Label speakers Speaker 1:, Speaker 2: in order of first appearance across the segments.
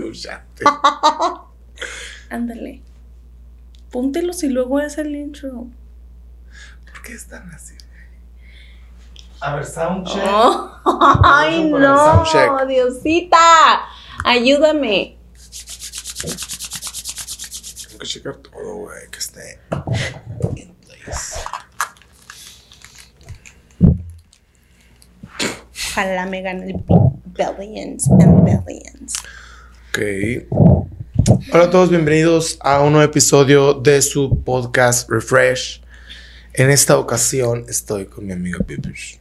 Speaker 1: Escúchate.
Speaker 2: Ándale. Póntelos y luego es el intro.
Speaker 1: ¿Por qué están así?
Speaker 3: A ver, soundcheck.
Speaker 2: Oh, ay, no,
Speaker 1: soundcheck.
Speaker 2: Diosita. Ayúdame.
Speaker 1: Tengo que checar todo, güey, que esté in place.
Speaker 2: Ojalá me gane el billions and billions.
Speaker 1: Ok. Hola a todos, bienvenidos a un nuevo episodio de su podcast Refresh. En esta ocasión estoy con mi amiga Pipish.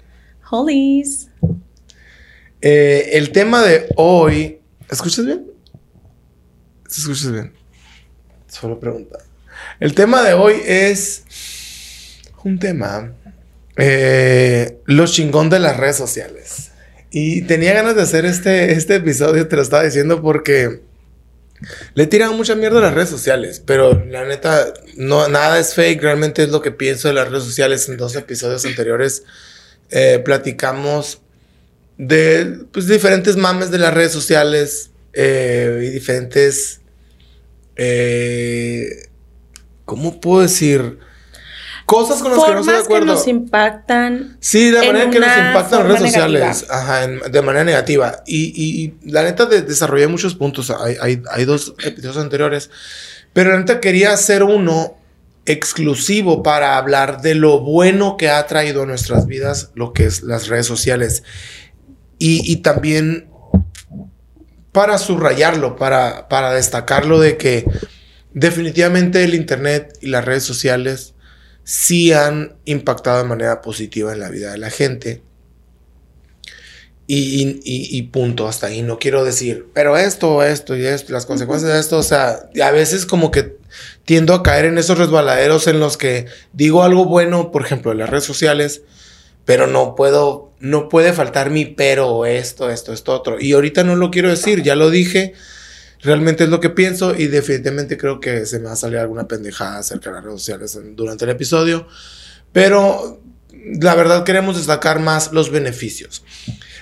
Speaker 2: Holies.
Speaker 1: Eh, el tema de hoy. ¿Escuchas bien? ¿Se escuchas bien? Solo pregunta. El tema de hoy es un tema. eh, lo chingón de las redes sociales. Y tenía ganas de hacer este, este episodio, te lo estaba diciendo, porque le he tirado mucha mierda a las redes sociales. Pero la neta, no, nada es fake. Realmente es lo que pienso de las redes sociales. En dos episodios anteriores eh, platicamos de pues, diferentes mames de las redes sociales eh, y diferentes. eh, ¿Cómo puedo decir? Cosas con las que no estoy de
Speaker 2: Formas que
Speaker 1: acuerdo.
Speaker 2: nos impactan.
Speaker 1: Sí, la
Speaker 2: en
Speaker 1: manera en que nos impactan las redes
Speaker 2: negativa.
Speaker 1: sociales. Ajá, en- de manera negativa. Y, y- y la neta de- desarrollé muchos puntos. Hay, hay- hay dos episodios anteriores. Pero la neta quería hacer uno exclusivo para hablar de lo bueno que ha traído a nuestras vidas lo que es las redes sociales. Y, y también para subrayarlo, para, para destacarlo de que definitivamente el Internet y las redes sociales sí han impactado de manera positiva en la vida de la gente. Y, y- punto, hasta ahí. No quiero decir, pero esto, esto y esto, las consecuencias de esto, o sea, a veces como que tiendo a caer en esos resbaladeros en los que digo algo bueno, por ejemplo, en las redes sociales, pero no puedo, no puede faltar mi pero esto, esto, esto, otro. Y ahorita no lo quiero decir, ya lo dije, realmente es lo que pienso y definitivamente creo que se me va a salir alguna pendejada acerca de las redes sociales durante el episodio, pero la verdad queremos destacar más los beneficios.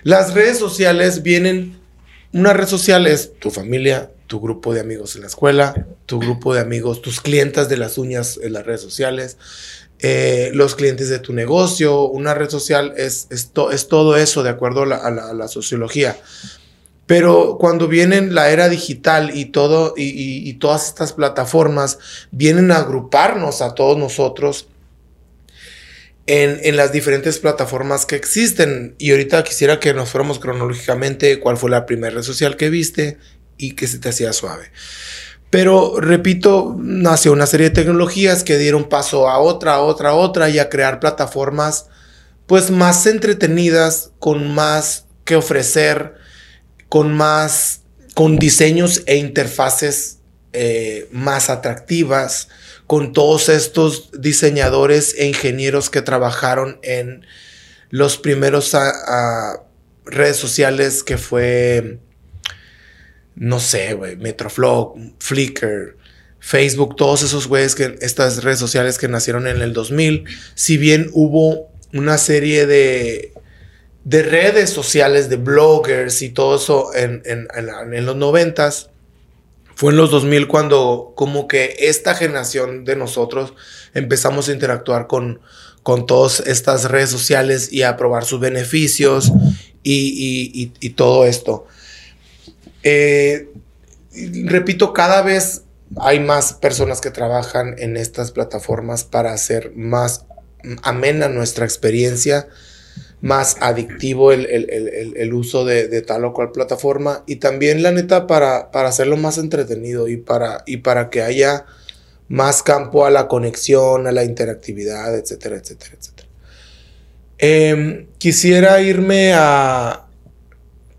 Speaker 1: Las redes sociales vienen, una red social es tu familia, tu grupo de amigos en la escuela, tu grupo de amigos, tus clientes de las uñas en las redes sociales, eh, los clientes de tu negocio, una red social es, es, to- es todo eso de acuerdo a la sociología. Pero cuando viene la era digital y todo, y, todas estas plataformas vienen a agruparnos a todos nosotros en, en las diferentes plataformas que existen. Y ahorita quisiera que nos fuéramos cronológicamente cuál fue la primera red social que viste y que se te hacía suave. Pero repito, nació una serie de tecnologías que dieron paso a otra, a otra, a otra y a crear plataformas pues más entretenidas, con más que ofrecer, con más, con diseños e interfaces eh, más atractivas, con todos estos diseñadores e ingenieros que trabajaron en los primeros redes sociales que fue, no sé, Metroflog, Flickr, Facebook, todos esos güeyes que estas redes sociales que nacieron en el 2000, si bien hubo una serie de de redes sociales, de bloggers y todo eso en, en- en- los noventas, fue en los 2000 cuando como que esta generación de nosotros empezamos a interactuar con, con todas estas redes sociales y a probar sus beneficios y, y- todo esto. Eh, repito, cada vez hay más personas que trabajan en estas plataformas para hacer más amena nuestra experiencia, más adictivo el, el- el- el- uso de, tal o cual plataforma y también la neta para, para hacerlo más entretenido y para, y para que haya más campo a la conexión, a la interactividad, etcétera, etcétera, etcétera. Em, quisiera irme a...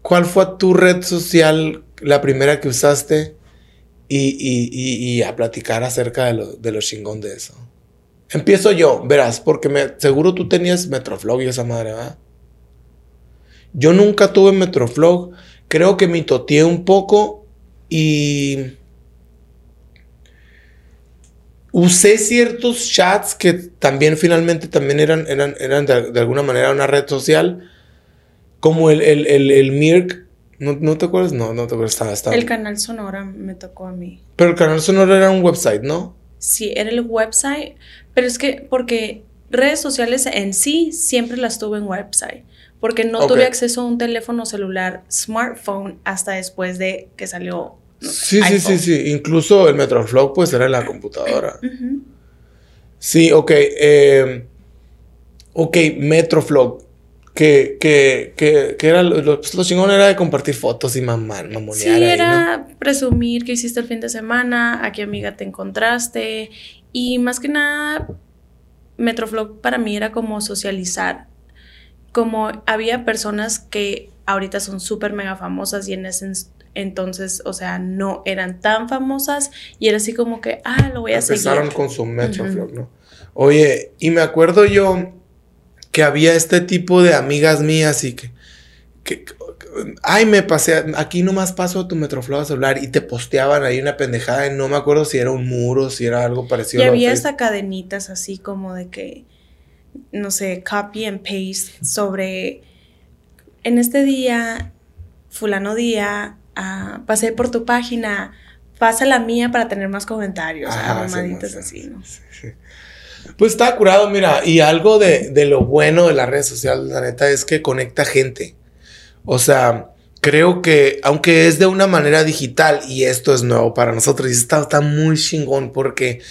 Speaker 1: ¿Cuál fue tu red social, la primera que usaste? Y, y- y- a platicar acerca de lo, de de eso. Empiezo yo, verás, porque me, seguro tú tenías Metroflog y esa madre, ¿verdad? Yo nunca tuve Metroflog. Creo que me toteé un poco y usé ciertos chats que también finalmente también eran, eran, eran de, de alguna manera una red social, como el, el, el, el Mirk, ¿No, no te acuerdas? No, no te acuerdas. Estaba, estaba.
Speaker 2: El canal Sonora me tocó a mí.
Speaker 1: Pero el canal sonoro era un website, ¿no?
Speaker 2: Sí, era el website, pero es que porque redes sociales en sí siempre las tuve en website, porque no tuve acceso a un teléfono celular smartphone hasta después de que salió. no sé,
Speaker 1: Sí, sí, sí, sí. Incluso el Metroflog, pues era en la computadora. Sí, ok. eh, ok, Metroflog. Que, que, que, que era lo, lo- pues, lo chingón era de compartir fotos y mamar, mamonear
Speaker 2: Sí,
Speaker 1: ahí, ¿no?
Speaker 2: era presumir que hiciste el fin de semana, a qué amiga te encontraste y más que nada Metroflog para mí era como socializar. Como había personas que ahorita son súper mega famosas y en ese entonces, o sea, no eran tan famosas y era así como que, ah, lo voy a
Speaker 1: Empezaron
Speaker 2: seguir.
Speaker 1: con su Metroflog, ¿no? Oye, y me acuerdo yo que había este tipo de amigas mías y que- ay, me pasé, aquí nomás paso a tu Metroflog a celular y te posteaban ahí una pendejada y no me acuerdo si era un muro, si era algo parecido.
Speaker 2: Y
Speaker 1: a
Speaker 2: había hasta cadenitas así como de que, no sé, copy and paste sobre, en este día, fulano día, ah, pasé por tu página, pasa la mía para tener más comentarios,
Speaker 1: Ajá,
Speaker 2: ah,
Speaker 1: sí,
Speaker 2: así, ¿no?
Speaker 1: sí, sí. Pues está curado, mira, y algo de, de lo bueno de las redes sociales, la neta, es que conecta gente. O sea, creo que, aunque es de una manera digital, y esto es nuevo para nosotros, y está, muy chingón, porque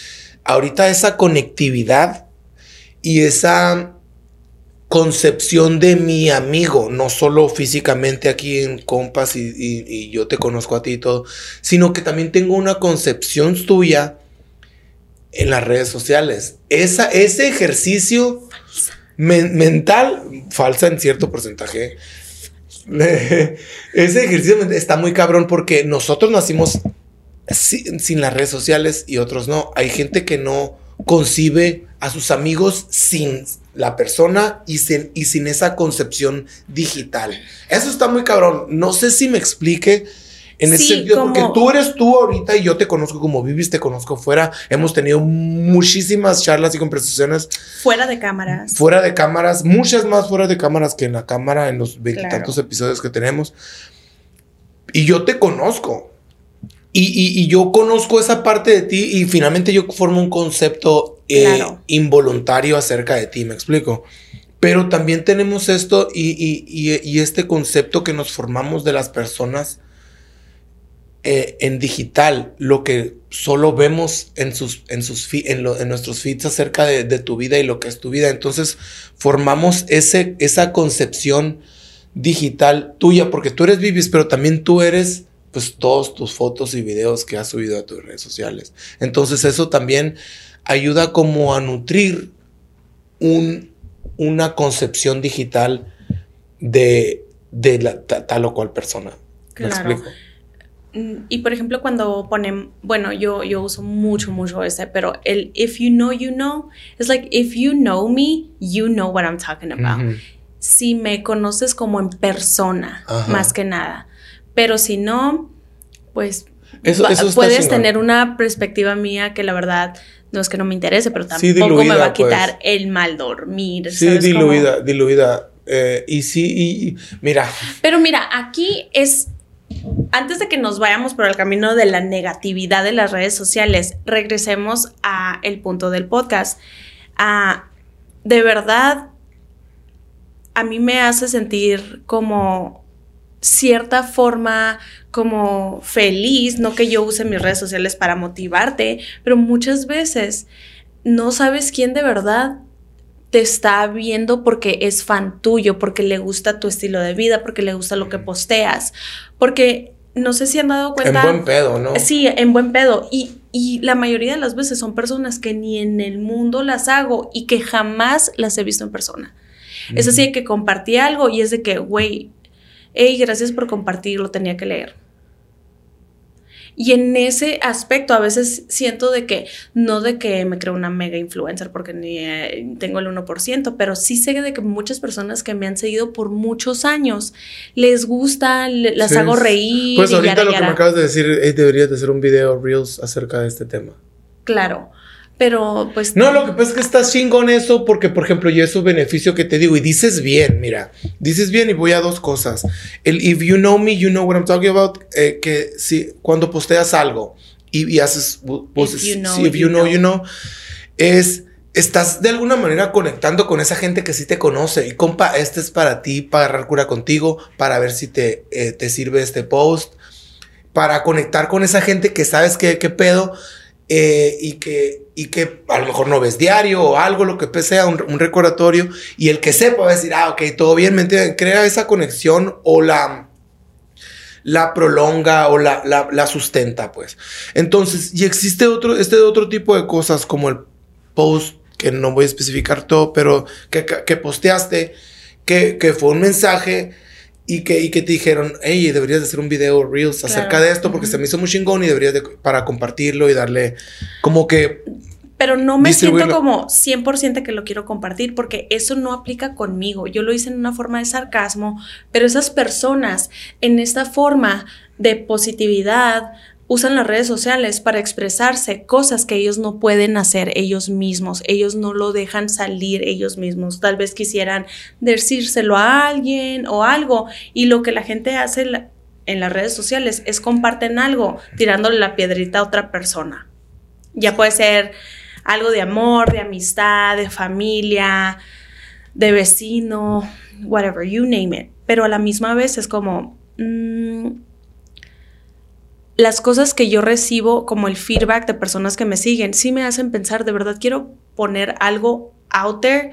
Speaker 1: ahorita esa conectividad y esa concepción de mi amigo, no solo físicamente aquí en compas y, yo te conozco a ti y todo, sino que también tengo una concepción tuya en las redes sociales. Esa, ese ejercicio men- mental, falsa en cierto porcentaje, ese ejercicio está muy cabrón porque nosotros nacimos sin, sin las redes sociales y otros no. Hay gente que no concibe a sus amigos sin la persona y sin, y sin esa concepción digital. Eso está muy cabrón. No sé si me explique en ese
Speaker 2: Sí,
Speaker 1: sentido, porque
Speaker 2: como-
Speaker 1: tú eres tú ahorita y yo te conozco como vives, te conozco fuera. Hemos tenido muchísimas charlas y conversaciones
Speaker 2: Fuera de cámaras.
Speaker 1: fuera de cámaras, muchas más fuera de cámaras que en la cámara en los veintitantos
Speaker 2: Claro.
Speaker 1: episodios que tenemos. Y yo te conozco. Y, y- y yo conozco esa parte de ti y finalmente yo formo un concepto eh,
Speaker 2: Claro.
Speaker 1: involuntario acerca de ti, me explico. Pero también tenemos esto y- y este concepto que nos formamos de las personas eh, en digital, lo que solo vemos en, sus, en, sus fi- en, lo- en nuestros feeds acerca de, de tu vida y lo que es tu vida. Entonces formamos ese, esa concepción digital tuya, porque tú eres Vivis, pero también tú eres pues todos tus fotos y videos que has subido a tus redes sociales. Entonces eso también ayuda como a nutrir un, una concepción digital de, de la, ta- tal o cual persona. ¿Me
Speaker 2: Claro.
Speaker 1: explico?
Speaker 2: Mm, Y por ejemplo, cuando ponen, bueno, yo, yo uso mucho, mucho ese, pero el if you know, you know, es like if you know me, you know what I'm talking about.
Speaker 1: Ujú.
Speaker 2: Si me conoces como en persona,
Speaker 1: Ajá.
Speaker 2: más que nada. Pero si no, pues
Speaker 1: Eso- eso
Speaker 2: puedes tener una perspectiva mía que la verdad no es que no me interese, pero
Speaker 1: Sí,
Speaker 2: tampoco me
Speaker 1: diluida,
Speaker 2: va a quitar
Speaker 1: pues.
Speaker 2: el mal dormir.
Speaker 1: Sí,
Speaker 2: ¿sabes cómo?
Speaker 1: diluida, diluida. Eh, y sí, y, y- mira,
Speaker 2: Pero mira, aquí es, antes de que nos vayamos por el camino de la negatividad de las redes sociales, regresemos a el punto del podcast. Ah, de verdad, a mí me hace sentir como cierta forma como feliz, no que yo use mis redes sociales para motivarte, pero muchas veces no sabes quién de verdad te está viendo porque es fan tuyo, porque le gusta tu estilo de vida, porque le gusta lo que posteas, porque no sé si han dado
Speaker 1: en
Speaker 2: cuenta.
Speaker 1: buen pedo, ¿no?
Speaker 2: Sí, en buen pedo. Y, y la mayoría de las veces son personas que ni en el mundo las hago y que jamás las he visto en persona. Es así de que compartí algo y es de que, güey, hey, gracias por compartir, lo tenía que leer. Y en ese aspecto a veces siento de que, no de que me creo una mega influencer porque ni eh, tengo el 1%, pero sí sé de que muchas personas que me han seguido por muchos años les gusta, le- las
Speaker 1: Sí,
Speaker 2: hago reír.
Speaker 1: Pues
Speaker 2: y
Speaker 1: ahorita
Speaker 2: yara,
Speaker 1: lo que me acabas de decir, eh, deberías de hacer un video Reels acerca de este tema.
Speaker 2: Claro. Pero pues...
Speaker 1: No, lo que pasa es que estás chingón eso porque, por ejemplo, yo eso beneficio que te digo y dices bien, mira, dices bien y voy a dos cosas. El if you know me, you know what I'm talking about, eh, que si cuando posteas algo y, y haces, pues,
Speaker 2: If you know,
Speaker 1: si if
Speaker 2: you
Speaker 1: you know,
Speaker 2: know.
Speaker 1: you know, es, estás de alguna manera conectando con esa gente que sí te conoce y compa, este es para ti, para agarrar cura contigo, para ver si te, eh, te sirve este post, para conectar con esa gente que sabes que, qué pedo eh, y, que, y que a lo mejor no ves diario o algo, lo que sea, un, un recordatorio, y el que sepa va a decir, ah, ok, todo bien, ¿me entienden? Crea esa conexión o la, la prolonga o la, la, la sustenta, pues. Entonces, y existe otro, este otro tipo de cosas como el post, que no voy a especificar todo, pero que, que posteaste, que, que fue un mensaje y que, y que te dijeron, hey, deberías de hacer un video Reels acerca de esto porque se me hizo muy chingón y deberías de, para compartirlo y darle como que
Speaker 2: Pero no me siento como 100% que lo quiero compartir porque eso no aplica conmigo. Yo lo hice en una forma de sarcasmo, pero esas personas en esta forma de positividad usan las redes sociales para expresarse cosas que ellos no pueden hacer ellos mismos. Ellos no lo dejan salir ellos mismos. Tal vez quisieran decírselo a alguien o algo y lo que la gente hace en las redes sociales es comparten algo tirándole la piedrita a otra persona. Ya puede ser algo de amor, de amistad, de familia, de vecino, whatever, you name it. Pero a la misma vez es como mm, las cosas que yo recibo, como el feedback de personas que me siguen, sí me hacen pensar, de verdad quiero poner algo out there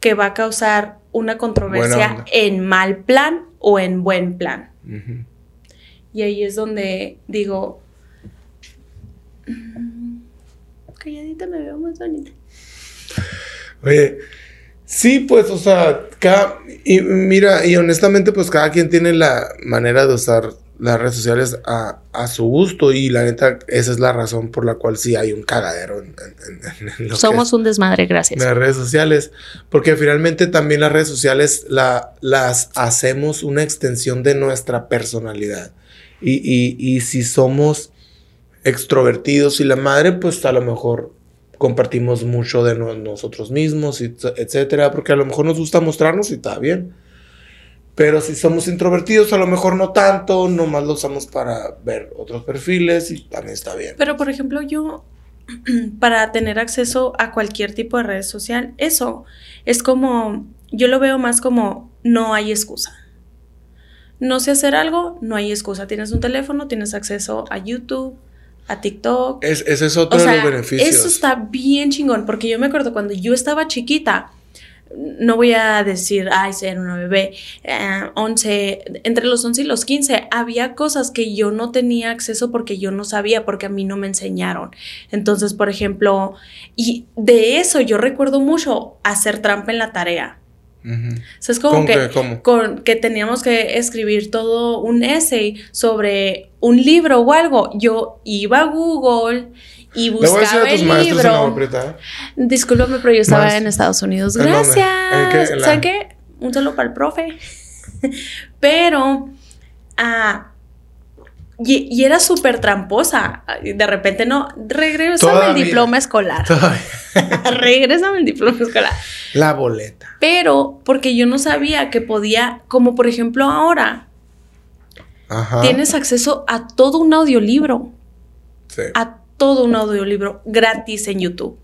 Speaker 2: que va a causar una controversia en mal plan o en buen plan. Y ahí es donde digo, "Mm, calladita me veo más bonita.
Speaker 1: Oye, sí, pues, o sea, cada, y mira, y honestamente, pues cada quien tiene la manera de usar las redes sociales a, a su gusto y la neta, esa es la razón por la cual sí hay un cagadero en, en- que
Speaker 2: Somos un desmadre, gracias.
Speaker 1: las redes sociales, porque finalmente también las redes sociales la, las hacemos una extensión de nuestra personalidad. Y, y, y si somos extrovertidos y la madre, pues a lo mejor compartimos mucho de no- nosotros mismos, y etcétera, porque a lo mejor nos gusta mostrarnos y está bien. Pero si somos introvertidos, a lo mejor no tanto, nomás lo usamos para ver otros perfiles y también está bien.
Speaker 2: Pero, por ejemplo, yo, para tener acceso a cualquier tipo de red social, eso es como, yo lo veo más como, no hay excusa. No sé hacer algo, no hay excusa. Tienes un teléfono, tienes acceso a YouTube, a TikTok.
Speaker 1: Es, ese es otro
Speaker 2: O sea,
Speaker 1: de los beneficios.
Speaker 2: eso está bien chingón, porque yo me acuerdo cuando yo estaba chiquita, no voy a decir, ay, ser una bebé, eh, 11, entre los 11 y los 15, había cosas que yo no tenía acceso porque yo no sabía, porque a mí no me enseñaron. Entonces, por ejemplo, y de eso yo recuerdo mucho hacer trampa en la tarea. O sea, es como
Speaker 1: ¿Cómo
Speaker 2: que, con, que teníamos que escribir todo un essay sobre un libro o algo. Yo iba a Google y buscaba el
Speaker 1: en
Speaker 2: libro.
Speaker 1: aprieta.
Speaker 2: Discúlpame, pero yo estaba
Speaker 1: Más-
Speaker 2: en Estados Unidos. Gracias.
Speaker 1: ¿En qué? En la-
Speaker 2: ¿Saben qué? Un saludo para el profe. pero, ah, y, y era súper tramposa. De repente, no, regrésame el diploma escolar.
Speaker 1: Ay,
Speaker 2: regrésame el diploma escolar.
Speaker 1: La boleta.
Speaker 2: Pero porque yo no sabía que podía, como por ejemplo ahora,
Speaker 1: Ajá.
Speaker 2: tienes acceso a todo un audiolibro,
Speaker 1: Sí.
Speaker 2: a todo un audiolibro gratis en YouTube.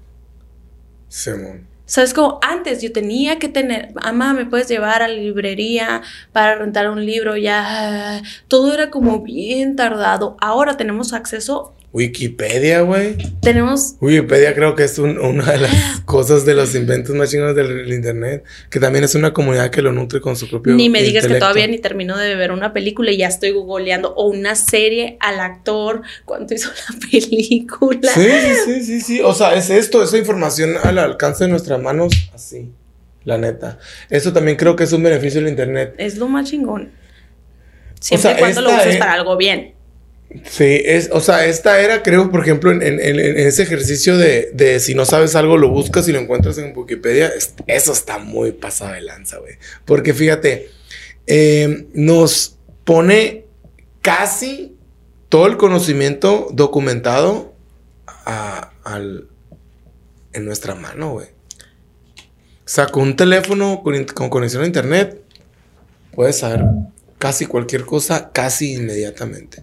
Speaker 1: Simón.
Speaker 2: ¿Sabes? Como antes yo tenía que tener, mamá, ¿me puedes llevar a la librería para rentar un libro? Ya, todo era como bien tardado. Ahora tenemos acceso,
Speaker 1: Wikipedia, güey.
Speaker 2: tenemos,
Speaker 1: Wikipedia creo que es un- una de las cosas de los inventos más chingones del, del internet. Que también es una comunidad que lo nutre con su propio
Speaker 2: ni me digas que todavía ni termino de ver una película y ya estoy googleando, o una serie al actor, cuánto hizo la película.
Speaker 1: Sí, sí, sí, sí, sí. O sea, es esto, esa información al alcance de nuestras manos, así. La neta. Eso también creo que es un beneficio del internet.
Speaker 2: Es lo más chingón. Siempre
Speaker 1: sea,
Speaker 2: y cuando lo uses
Speaker 1: es-
Speaker 2: para algo bien.
Speaker 1: Sí, es, o sea, esta era, creo, por ejemplo, en, ese ejercicio de, si no sabes algo, lo buscas y lo encuentras en Wikipedia. es- eso está muy pasado de lanza, güey. Porque fíjate, eh, nos pone casi todo el conocimiento documentado al, en nuestra mano, güey. O sea, un teléfono con, con conexión a internet, puedes saber casi cualquier cosa casi inmediatamente.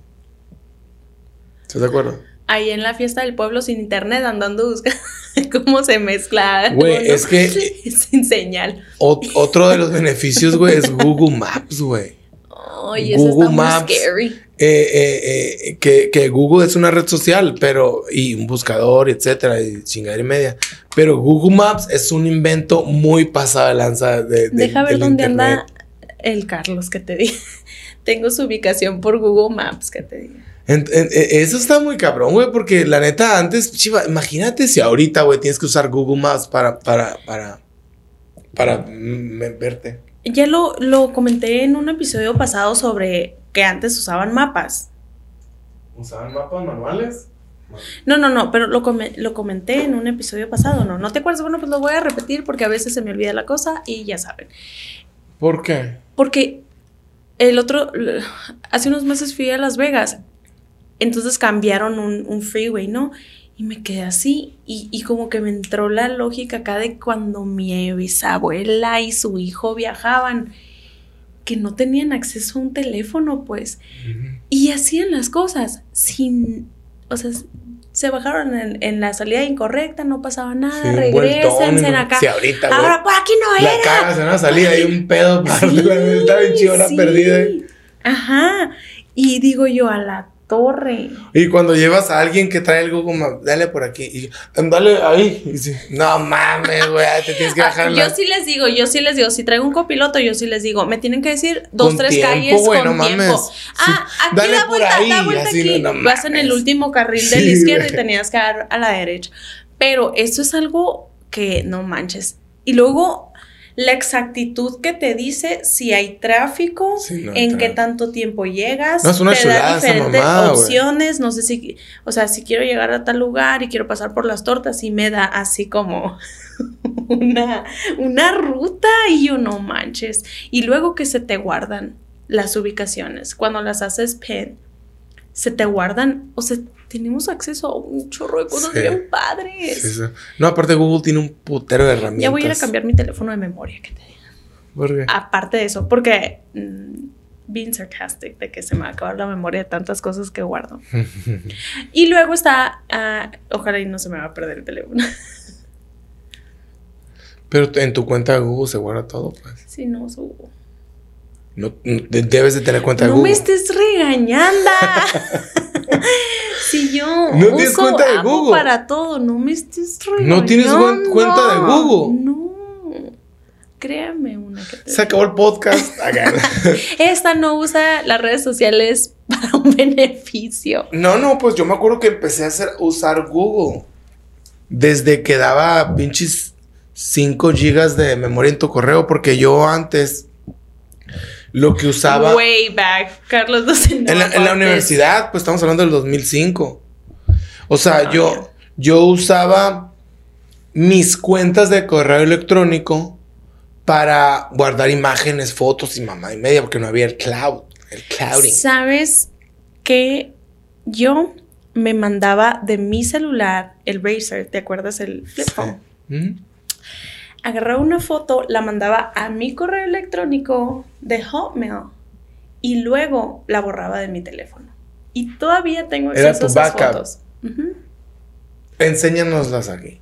Speaker 1: ¿Estás de acuerdo?
Speaker 2: Ahí en la fiesta del pueblo sin internet andando buscando cómo se mezcla.
Speaker 1: Güey, es que.
Speaker 2: sin señal.
Speaker 1: otro de los beneficios, güey, es Google Maps, güey.
Speaker 2: Ay, eso está Maps, muy scary.
Speaker 1: Eh, eh, eh, que, que, Google es una red social, pero. y un buscador, etcétera, y chingadera y media. Pero Google Maps es un invento muy pasado de lanza de.
Speaker 2: Deja ver dónde anda el Carlos que te diga. Tengo su ubicación por Google Maps que te
Speaker 1: E, eso está muy cabrón, güey, porque la neta, antes, chiva, imagínate si ahorita, güey, tienes que usar Google Maps para, para, para, para verte.
Speaker 2: Ya lo, lo comenté en un episodio pasado sobre que antes usaban mapas.
Speaker 1: ¿Usaban mapas manuales?
Speaker 2: No, no, no, pero lo, lo comenté en un episodio pasado, ¿no? ¿No te acuerdas? Bueno, pues lo voy a repetir porque a veces se me olvida la cosa y ya saben.
Speaker 1: ¿Por qué?
Speaker 2: Porque el otro, hace unos meses fui a Las Vegas entonces cambiaron un, freeway, ¿no? Y me quedé así y, como que me entró la lógica acá de cuando mi bisabuela y su hijo viajaban, que no tenían acceso a un teléfono, pues, y hacían las cosas sin, o sea, se bajaron en, la salida incorrecta, no pasaba nada, regresense acá.
Speaker 1: Sí, ahorita,
Speaker 2: Ahora, por aquí no
Speaker 1: era. La cagas en una salida hay un pedo, sí, está bien chingona perdida.
Speaker 2: Ajá, y digo yo, a la torre.
Speaker 1: Y cuando llevas a alguien que trae Google Maps, dale por aquí y dale ahí. Y no mames, güey, te tienes que ah, bajar.
Speaker 2: yo sí les digo, yo sí les digo, si traigo un copiloto, yo sí les digo, me tienen que decir dos, tres calles con no tiempo. Ah, aquí dale da vuelta, ahí, da vuelta aquí. Vas en el último carril de la izquierda y tenías que dar a la derecha. Pero esto es algo que no manches. Y luego la exactitud que te dice si hay tráfico, en qué tanto tiempo llegas,
Speaker 1: no, es te da
Speaker 2: diferentes opciones, no sé si, o sea, si quiero llegar a tal lugar y quiero pasar por las tortas y me da así como una, una ruta y yo no manches. Y luego que se te guardan las ubicaciones, cuando las haces pen, se te guardan, o sea, tenemos acceso a un chorro de cosas bien padres.
Speaker 1: No, aparte Google tiene un putero de herramientas.
Speaker 2: Ya voy a ir a cambiar mi teléfono de memoria, que te diga.
Speaker 1: ¿Por qué?
Speaker 2: Aparte de eso, porque mm, being sarcastic de que se me va a acabar la memoria de tantas cosas que guardo. y luego está, uh, ojalá y no se me va a perder el teléfono.
Speaker 1: Pero en tu cuenta de Google se guarda todo, pues.
Speaker 2: Sí, no uso
Speaker 1: No, debes de tener cuenta de
Speaker 2: Google.
Speaker 1: No me
Speaker 2: estés regañando. si yo no tienes cuenta de Google para todo, no me estés regañando.
Speaker 1: No tienes cuenta de Google.
Speaker 2: No. Créame una que te
Speaker 1: Se acabó el podcast.
Speaker 2: Esta no usa las redes sociales para un beneficio.
Speaker 1: No, no, pues yo me acuerdo que empecé a hacer, usar Google desde que daba pinches 5 gigas de memoria en tu correo, porque yo antes lo que usaba.
Speaker 2: Way back, Carlos
Speaker 1: en, la, en la, universidad, pues estamos hablando del 2005. O sea, ah, yo, yo usaba mis cuentas de correo electrónico para guardar imágenes, fotos y mamá y media, porque no había el cloud, el clouding.
Speaker 2: ¿Sabes que yo me mandaba de mi celular el Razer? ¿Te acuerdas el flip phone? Agarraba una foto, la mandaba a mi correo electrónico de Hotmail y luego la borraba de mi teléfono. Y todavía tengo acceso a esas fotos.
Speaker 1: Enséñanoslas aquí.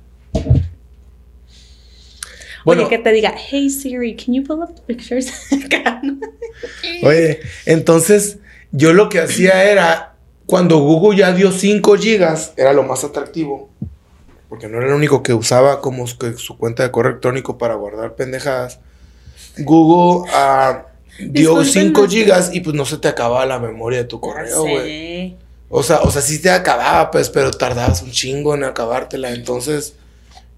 Speaker 2: Bueno, Oye, que te diga, hey Siri, can you pull up the pictures?
Speaker 1: Oye, entonces yo lo que hacía era, cuando Google ya dio 5 gigas, era lo más atractivo porque no era el único que usaba como su, cuenta de correo electrónico para guardar pendejadas. Google uh, dio 5 gigas y pues no se te acababa la memoria de tu correo, güey. O sea, o sea, sí te acababa, pues, pero tardabas un chingo en acabártela. Entonces,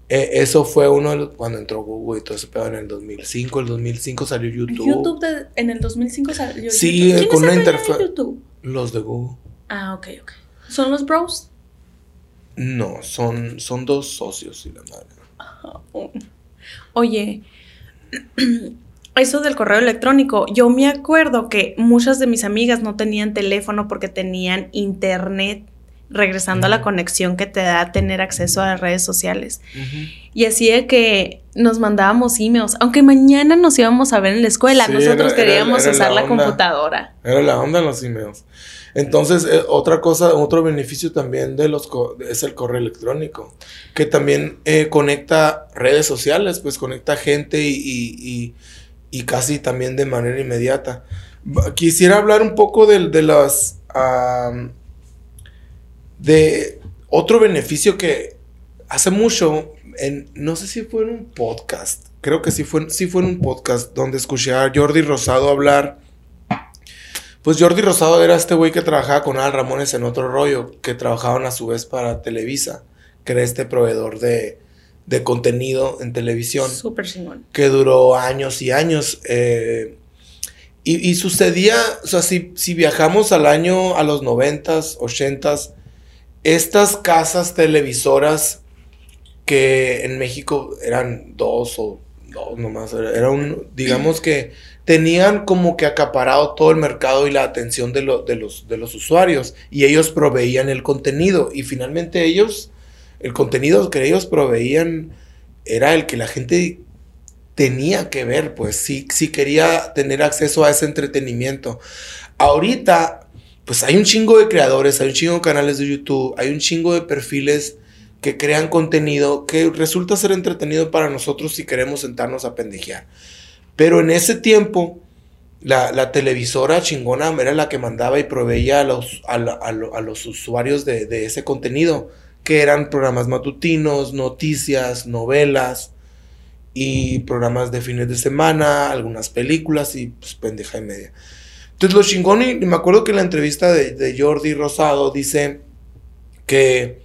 Speaker 1: eh, eso fue uno cuando entró Google y todo ese pedo en el 2005. El 2005 salió YouTube.
Speaker 2: YouTube en el 2005 salió
Speaker 1: sí, YouTube. Sí, con una interfaz. Los de Google.
Speaker 2: Ah, ok, ok. ¿Son los bros?
Speaker 1: No, son, son dos socios y la madre.
Speaker 2: Oye, eso del correo electrónico, yo me acuerdo que muchas de mis amigas no tenían teléfono porque tenían internet regresando a la conexión que te da tener acceso a las redes sociales. Y así de que nos mandábamos emails, aunque mañana nos íbamos a ver en la escuela, nosotros queríamos usar la, computadora.
Speaker 1: Era la onda en los emails. Entonces, eh, otra cosa, otro beneficio también de los es el correo electrónico, que también eh, conecta redes sociales, pues conecta gente y, y, casi también de manera inmediata. Quisiera hablar un poco de, de las de otro beneficio que hace mucho, en, no sé si fue en un podcast, creo que sí fue, sí fue en un podcast donde escuché a Jordi Rosado hablar. Pues Jordi Rosado era este güey que trabajaba con Al Ramones en otro rollo, que trabajaban a su vez para Televisa, que era este proveedor de, de contenido en televisión.
Speaker 2: Súper chingón.
Speaker 1: Que duró años y años. Eh, y, y, sucedía, o sea, si, si viajamos al año, a los noventas, ochentas, estas casas televisoras que en México eran dos o dos nomás, era un, digamos que tenían como que acaparado todo el mercado y la atención de, de, los, de los usuarios y ellos proveían el contenido y finalmente ellos, el contenido que ellos proveían era el que la gente tenía que ver, pues sí, sí quería tener acceso a ese entretenimiento. Ahorita pues hay un chingo de creadores, hay un chingo de canales de YouTube, hay un chingo de perfiles que crean contenido que resulta ser entretenido para nosotros si queremos sentarnos a pendejear. Pero en ese tiempo, la, televisora chingona era la que mandaba y proveía a los, a, los usuarios de, de, ese contenido, que eran programas matutinos, noticias, novelas y programas de fines de semana, algunas películas y pues pendeja y media. Entonces, lo chingón, y me acuerdo que la entrevista de, Jordi Rosado dice que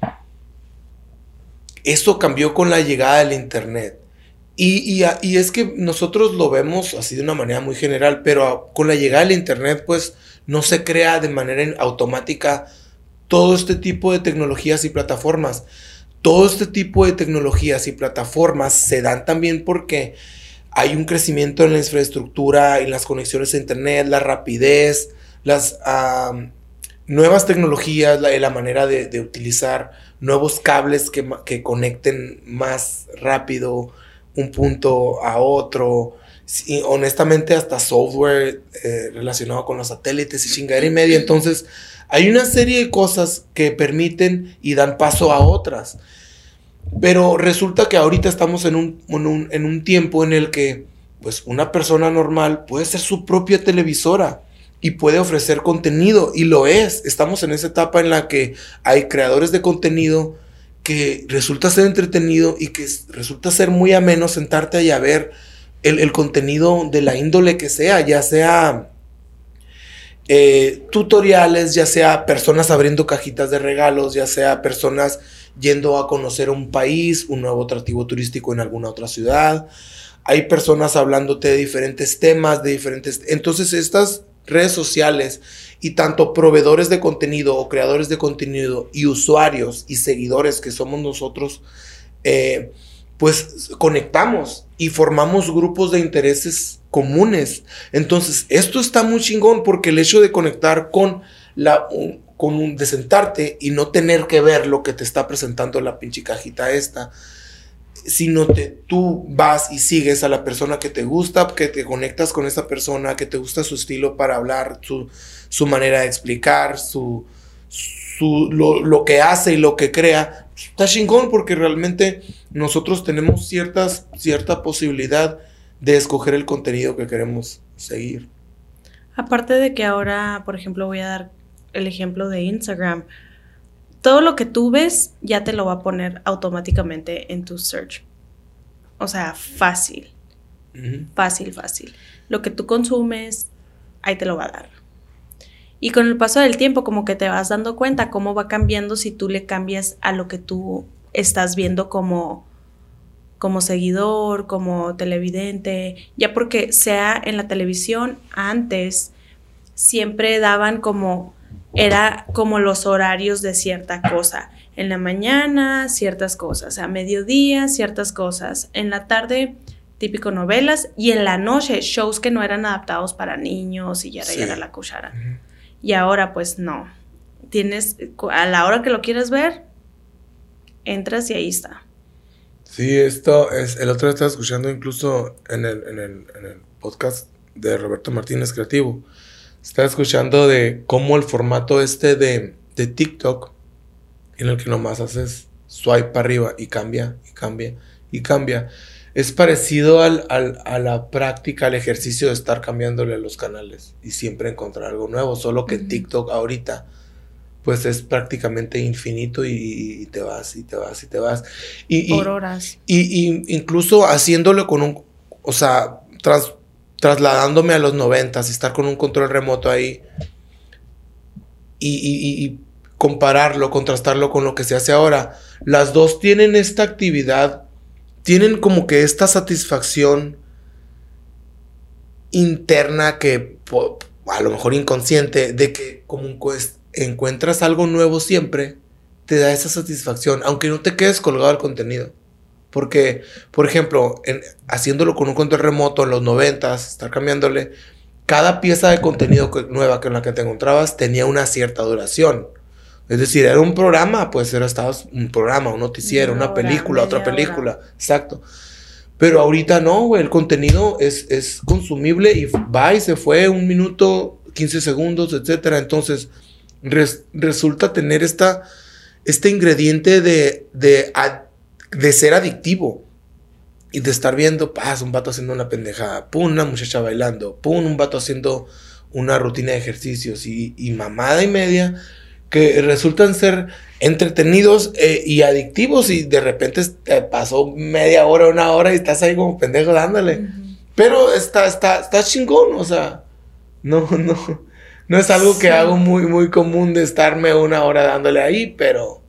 Speaker 1: eso cambió con la llegada del Internet. Y, y, es que nosotros lo vemos así de una manera muy general, pero con la llegada del Internet, pues no se crea de manera automática todo este tipo de tecnologías y plataformas. Todo este tipo de tecnologías y plataformas se dan también porque hay un crecimiento en la infraestructura, en las conexiones a Internet, la rapidez, las nuevas tecnologías, la, manera de, utilizar nuevos cables que, conecten más rápido un punto a otro. Honestamente, hasta software eh, relacionado con los satélites y chingadera y media. Entonces, hay una serie de cosas que permiten y dan paso a otras. Pero resulta que ahorita estamos en un, en un, tiempo en el que pues una persona normal puede ser su propia televisora y puede ofrecer contenido y lo es. Estamos en esa etapa en la que hay creadores de contenido que resulta ser entretenido y que resulta ser muy ameno sentarte ahí a ver el, contenido de la índole que sea, ya sea eh, tutoriales, ya sea personas abriendo cajitas de regalos, ya sea personas yendo a conocer un país, un nuevo atractivo turístico en alguna otra ciudad. Hay personas hablándote de diferentes temas, de diferentes... Entonces estas redes sociales y tanto proveedores de contenido o creadores de contenido y usuarios y seguidores que somos nosotros, eh, pues conectamos y formamos grupos de intereses comunes. Entonces, esto está muy chingón porque el hecho de conectar con la, con un, de sentarte y no tener que ver lo que te está presentando la pinche cajita esta, sino te, tú vas y sigues a la persona que te gusta, que te conectas con esa persona, que te gusta su estilo para hablar, su, su manera de explicar, su, su, lo, lo, que hace y lo que crea, está chingón porque realmente nosotros tenemos ciertas, cierta posibilidad de escoger el contenido que queremos seguir.
Speaker 2: Aparte de que ahora, por ejemplo, voy a dar el ejemplo de Instagram, todo lo que tú ves ya te lo va a poner automáticamente en tu search. O sea, fácil. Fácil, fácil. Lo que tú consumes, ahí te lo va a dar. Y con el paso del tiempo, como que te vas dando cuenta cómo va cambiando si tú le cambias a lo que tú estás viendo como, como seguidor, como televidente. Ya porque sea en la televisión, antes siempre daban como era como los horarios de cierta cosa. En la mañana, ciertas cosas. A mediodía, ciertas cosas. En la tarde, típico novelas. Y en la noche, shows que no eran adaptados para niños y ya era la cuchara. Y ahora, pues no. tienes, a la hora que lo quieres ver, entras y ahí está.
Speaker 1: Sí, esto es, el otro día estaba escuchando incluso en el, en el, en el podcast de Roberto Martínez Creativo. Estaba escuchando de cómo el formato este de, de TikTok, en el que nomás haces swipe para arriba y cambia, y cambia, y cambia, es parecido al, al, a la práctica, al ejercicio de estar cambiándole a los canales y siempre encontrar algo nuevo, solo que TikTok ahorita pues es prácticamente infinito y, te vas y te vas y te vas. Y,
Speaker 2: Por horas.
Speaker 1: Y, incluso haciéndolo con un, o sea, tras, trasladándome a los noventas y estar con un control remoto ahí y, compararlo, contrastarlo con lo que se hace ahora, las dos tienen esta actividad, tienen como que esta satisfacción interna que a lo mejor inconsciente de que como encuentras algo nuevo siempre, te da esa satisfacción, aunque no te quedes colgado al contenido. Porque, por ejemplo, en, haciéndolo con un control remoto en los noventas, estar cambiándole, cada pieza de contenido nueva con la que te encontrabas tenía una cierta duración. Es decir, era un programa, pues era estabas un programa, un noticiero, una, película, otra película. Exacto. Pero ahorita no, güey, el contenido es, es consumible y va y se fue un minuto, 15 segundos, etcétera. Entonces, resulta tener esta, este ingrediente de, de, de, ser adictivo. Y de estar viendo, paz, un vato haciendo una pendejada, pum, una muchacha bailando, pum, un vato haciendo una rutina de ejercicios y, y mamada y media que resultan ser entretenidos eh, y adictivos y de repente te pasó media hora, una hora y estás ahí como pendejo dándole. Pero está, está, está chingón, o sea, no, no, no es algo que hago muy, muy común de estarme una hora dándole ahí, pero,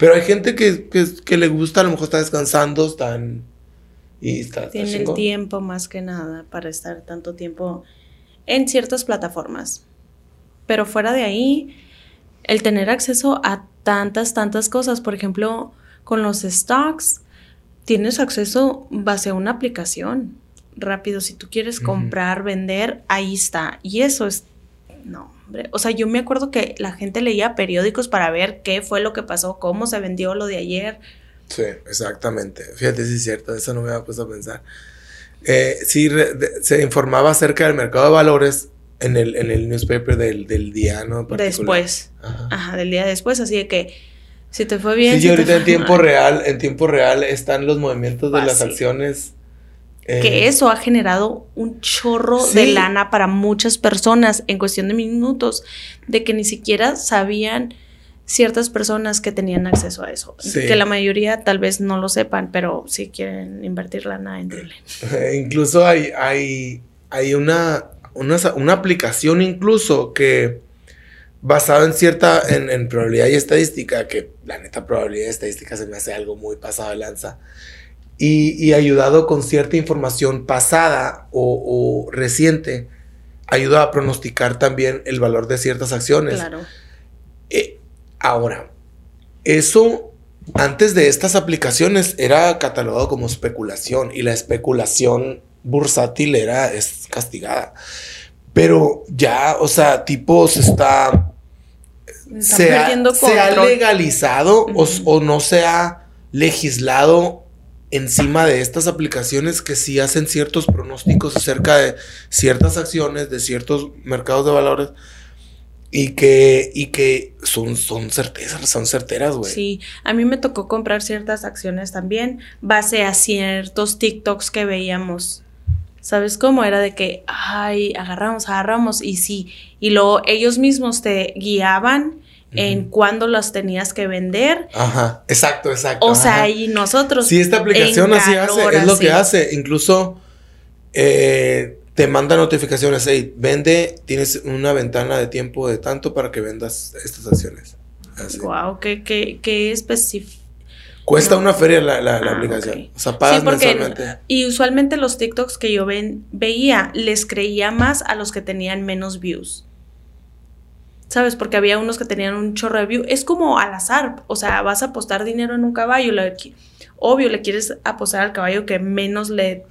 Speaker 1: pero hay gente que, que, le gusta, a lo mejor está descansando, están... Y está,
Speaker 2: Tiene el tiempo más que nada para estar tanto tiempo en ciertas plataformas. Pero fuera de ahí, el tener acceso a tantas, tantas cosas, por ejemplo, con los stocks, tienes acceso base a una aplicación rápido. Si tú quieres comprar, vender, ahí está. Y eso es no, hombre. O sea, yo me acuerdo que la gente leía periódicos para ver qué fue lo que pasó, cómo se vendió lo de ayer.
Speaker 1: Sí, exactamente. Fíjate si es cierto, eso no me había puesto a pensar. Eh, sí, se informaba acerca del mercado de valores en el, en el newspaper del, del día, ¿no?
Speaker 2: Después. Ajá. del día después, así de que si te fue bien.
Speaker 1: Sí, y ahorita en tiempo real, en tiempo real están los movimientos de las acciones
Speaker 2: que eh, eso ha generado un chorro de lana para muchas personas en cuestión de minutos, de que ni siquiera sabían ciertas personas que tenían acceso a eso. Que la mayoría tal vez no lo sepan, pero si quieren invertir lana, en
Speaker 1: Eh, incluso hay, hay, hay una, una, aplicación incluso que basada en cierta, en, en, probabilidad y estadística, que la neta probabilidad y estadística se me hace algo muy pasado de lanza y, ayudado con cierta información pasada o, reciente, ayuda a pronosticar también el valor de ciertas acciones. Claro. Eh, ahora, eso antes de estas aplicaciones era catalogado como especulación y la especulación bursátil era es castigada. Pero ya, o sea, tipo se está se ha, legalizado o, o, no se ha legislado encima de estas aplicaciones que sí hacen ciertos pronósticos acerca de ciertas acciones, de ciertos mercados de valores y que, y que son, son certezas, son certeras, güey.
Speaker 2: Sí, a mí me tocó comprar ciertas acciones también, base a ciertos TikToks que veíamos. ¿Sabes cómo? Era de que, ay, agarramos, agarramos, y sí. Y luego ellos mismos te guiaban en cuándo las tenías que vender.
Speaker 1: Ajá, exacto, exacto.
Speaker 2: O sea, y nosotros.
Speaker 1: Sí, esta aplicación así hace, es lo que hace. Incluso eh, te manda notificaciones, hey, vende, tienes una ventana de tiempo de tanto para que vendas estas acciones.
Speaker 2: Wow, qué, qué, qué específico.
Speaker 1: Cuesta una feria la, la, ah, aplicación. O sea, pagas mensualmente.
Speaker 2: Y usualmente los TikToks que yo ven, veía, les creía más a los que tenían menos views. ¿Sabes? Porque había unos que tenían un chorro de view. Es como al azar, o sea, vas a apostar dinero en un caballo, obvio le quieres apostar al caballo que menos le,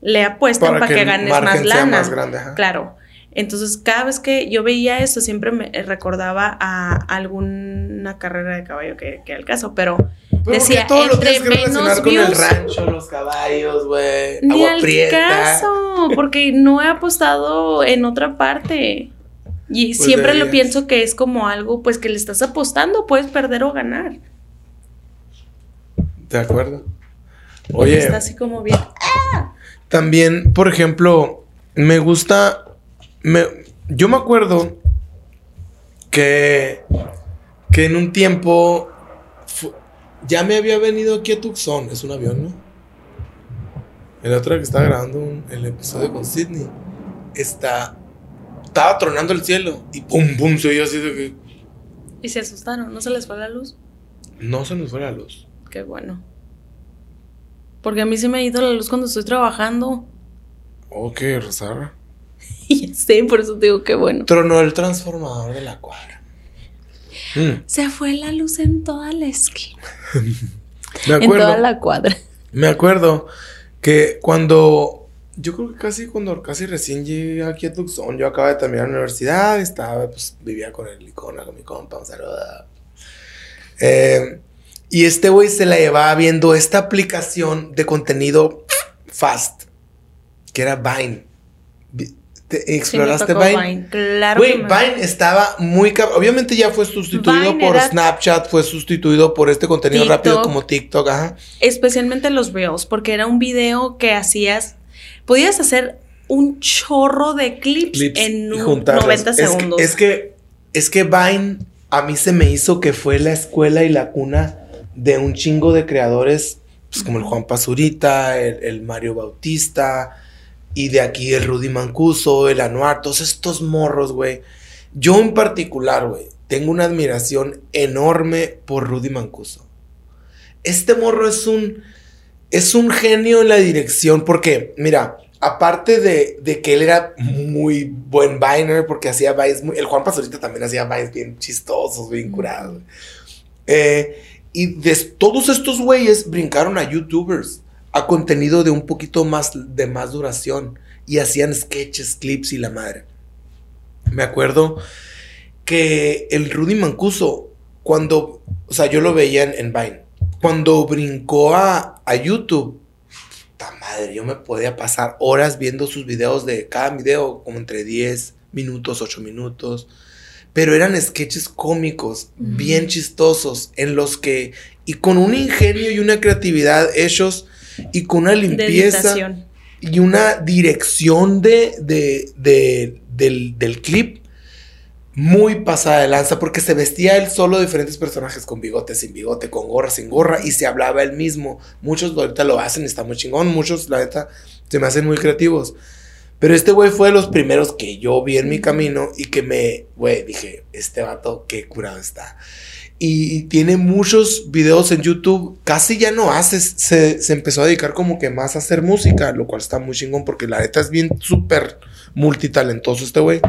Speaker 2: le apuestan para, que, ganes más lana. Más grande, Claro. Entonces, cada vez que yo veía esto, siempre me recordaba a alguna carrera de caballo que, que era el caso, pero
Speaker 1: Pero
Speaker 2: decía,
Speaker 1: todo lo
Speaker 2: entre
Speaker 1: tienes que
Speaker 2: menos
Speaker 1: con el
Speaker 2: views,
Speaker 1: rancho, los caballos, güey.
Speaker 2: ni
Speaker 1: Agua
Speaker 2: al
Speaker 1: prieta.
Speaker 2: caso, porque no he apostado en otra parte. Y
Speaker 1: Pues
Speaker 2: siempre lo pienso que es como algo, pues que le estás apostando, puedes perder o ganar.
Speaker 1: ¿De acuerdo? Oye,
Speaker 2: Está así como bien.
Speaker 1: también, por ejemplo, me gusta. Me, yo me acuerdo que, que en un tiempo fu- ya me había venido aquí a Tucson. Es un avión, ¿no? El otro que estaba grabando un- el episodio con Sidney está. Estaba tronando el cielo y pum, pum, se oyó así de que.
Speaker 2: Y se asustaron, ¿no se les fue la luz?
Speaker 1: No se nos fue la luz.
Speaker 2: Qué bueno. Porque a mí se me ha ido la luz cuando estoy trabajando.
Speaker 1: Ok, Rosara.
Speaker 2: Y ya sé, por eso te digo qué bueno.
Speaker 1: Tronó el transformador de la cuadra. Mm,
Speaker 2: Se fue la luz en toda la esquina.
Speaker 1: me
Speaker 2: En
Speaker 1: acuerdo.
Speaker 2: toda la cuadra.
Speaker 1: Me acuerdo que cuando. Yo creo que casi cuando casi recién llegué aquí a Tucson, yo acababa de terminar la universidad, estaba, pues vivía con el icona, con mi compa, un saludo. Eh, y este güey se la llevaba viendo esta aplicación de contenido fast, que era Vine. Vi- ¿Te
Speaker 2: Sí, me
Speaker 1: ¿Exploraste Vine?
Speaker 2: Vine. Claro
Speaker 1: Güey,
Speaker 2: me-
Speaker 1: Vine estaba muy Obviamente ya fue sustituido
Speaker 2: Vine
Speaker 1: por
Speaker 2: era-
Speaker 1: Snapchat, fue sustituido por este contenido
Speaker 2: TikTok.
Speaker 1: rápido como TikTok, ajá.
Speaker 2: Especialmente los reels, porque era un video que hacías. Podías hacer un chorro de clips,
Speaker 1: clips
Speaker 2: en un
Speaker 1: juntarlos.
Speaker 2: 90
Speaker 1: Es que-
Speaker 2: segundos.
Speaker 1: Es que, es que Vine a mí se me hizo que fue la escuela y la cuna de un chingo de creadores, pues como el Juan Pazurita, el, el Mario Bautista, y de aquí el Rudy Mancuso, el Anuar, todos estos morros, güey. Yo en particular, güey, tengo una admiración enorme por Rudy Mancuso. Este morro es un, es un genio en la dirección, porque, mira, aparte de, de que él era muy buen Viner, porque hacía Vines, muy- el Juan Pazurita también hacía Vines bien chistosos, bien curados. Eh, y de todos estos güeyes brincaron a YouTubers, a contenido de un poquito más, de más duración, y hacían sketches, clips y la madre. Me acuerdo que el Rudy Mancuso, cuando, o sea, yo lo veía en, en Vine, cuando brincó a, a YouTube, puta madre, yo me podía pasar horas viendo sus videos de cada video, como entre 10 minutos, 8 minutos. Pero eran sketches cómicos, bien chistosos, en los que, y con un ingenio y una creatividad hechos, y con una limpieza y una dirección de, de- de- del, del clip muy pasada de lanza porque se vestía él solo de diferentes personajes con bigote, sin bigote, con gorra, sin gorra y se hablaba él mismo. Muchos ahorita lo hacen, está muy chingón, muchos la neta se me hacen muy creativos. Pero este güey fue de los primeros que yo vi en mi camino y que me, güey, dije, este vato, qué curado está. Y, y tiene muchos videos en YouTube, casi ya no hace, se, se empezó a dedicar como que más a hacer música, lo cual está muy chingón porque la neta es bien súper multitalentoso este güey.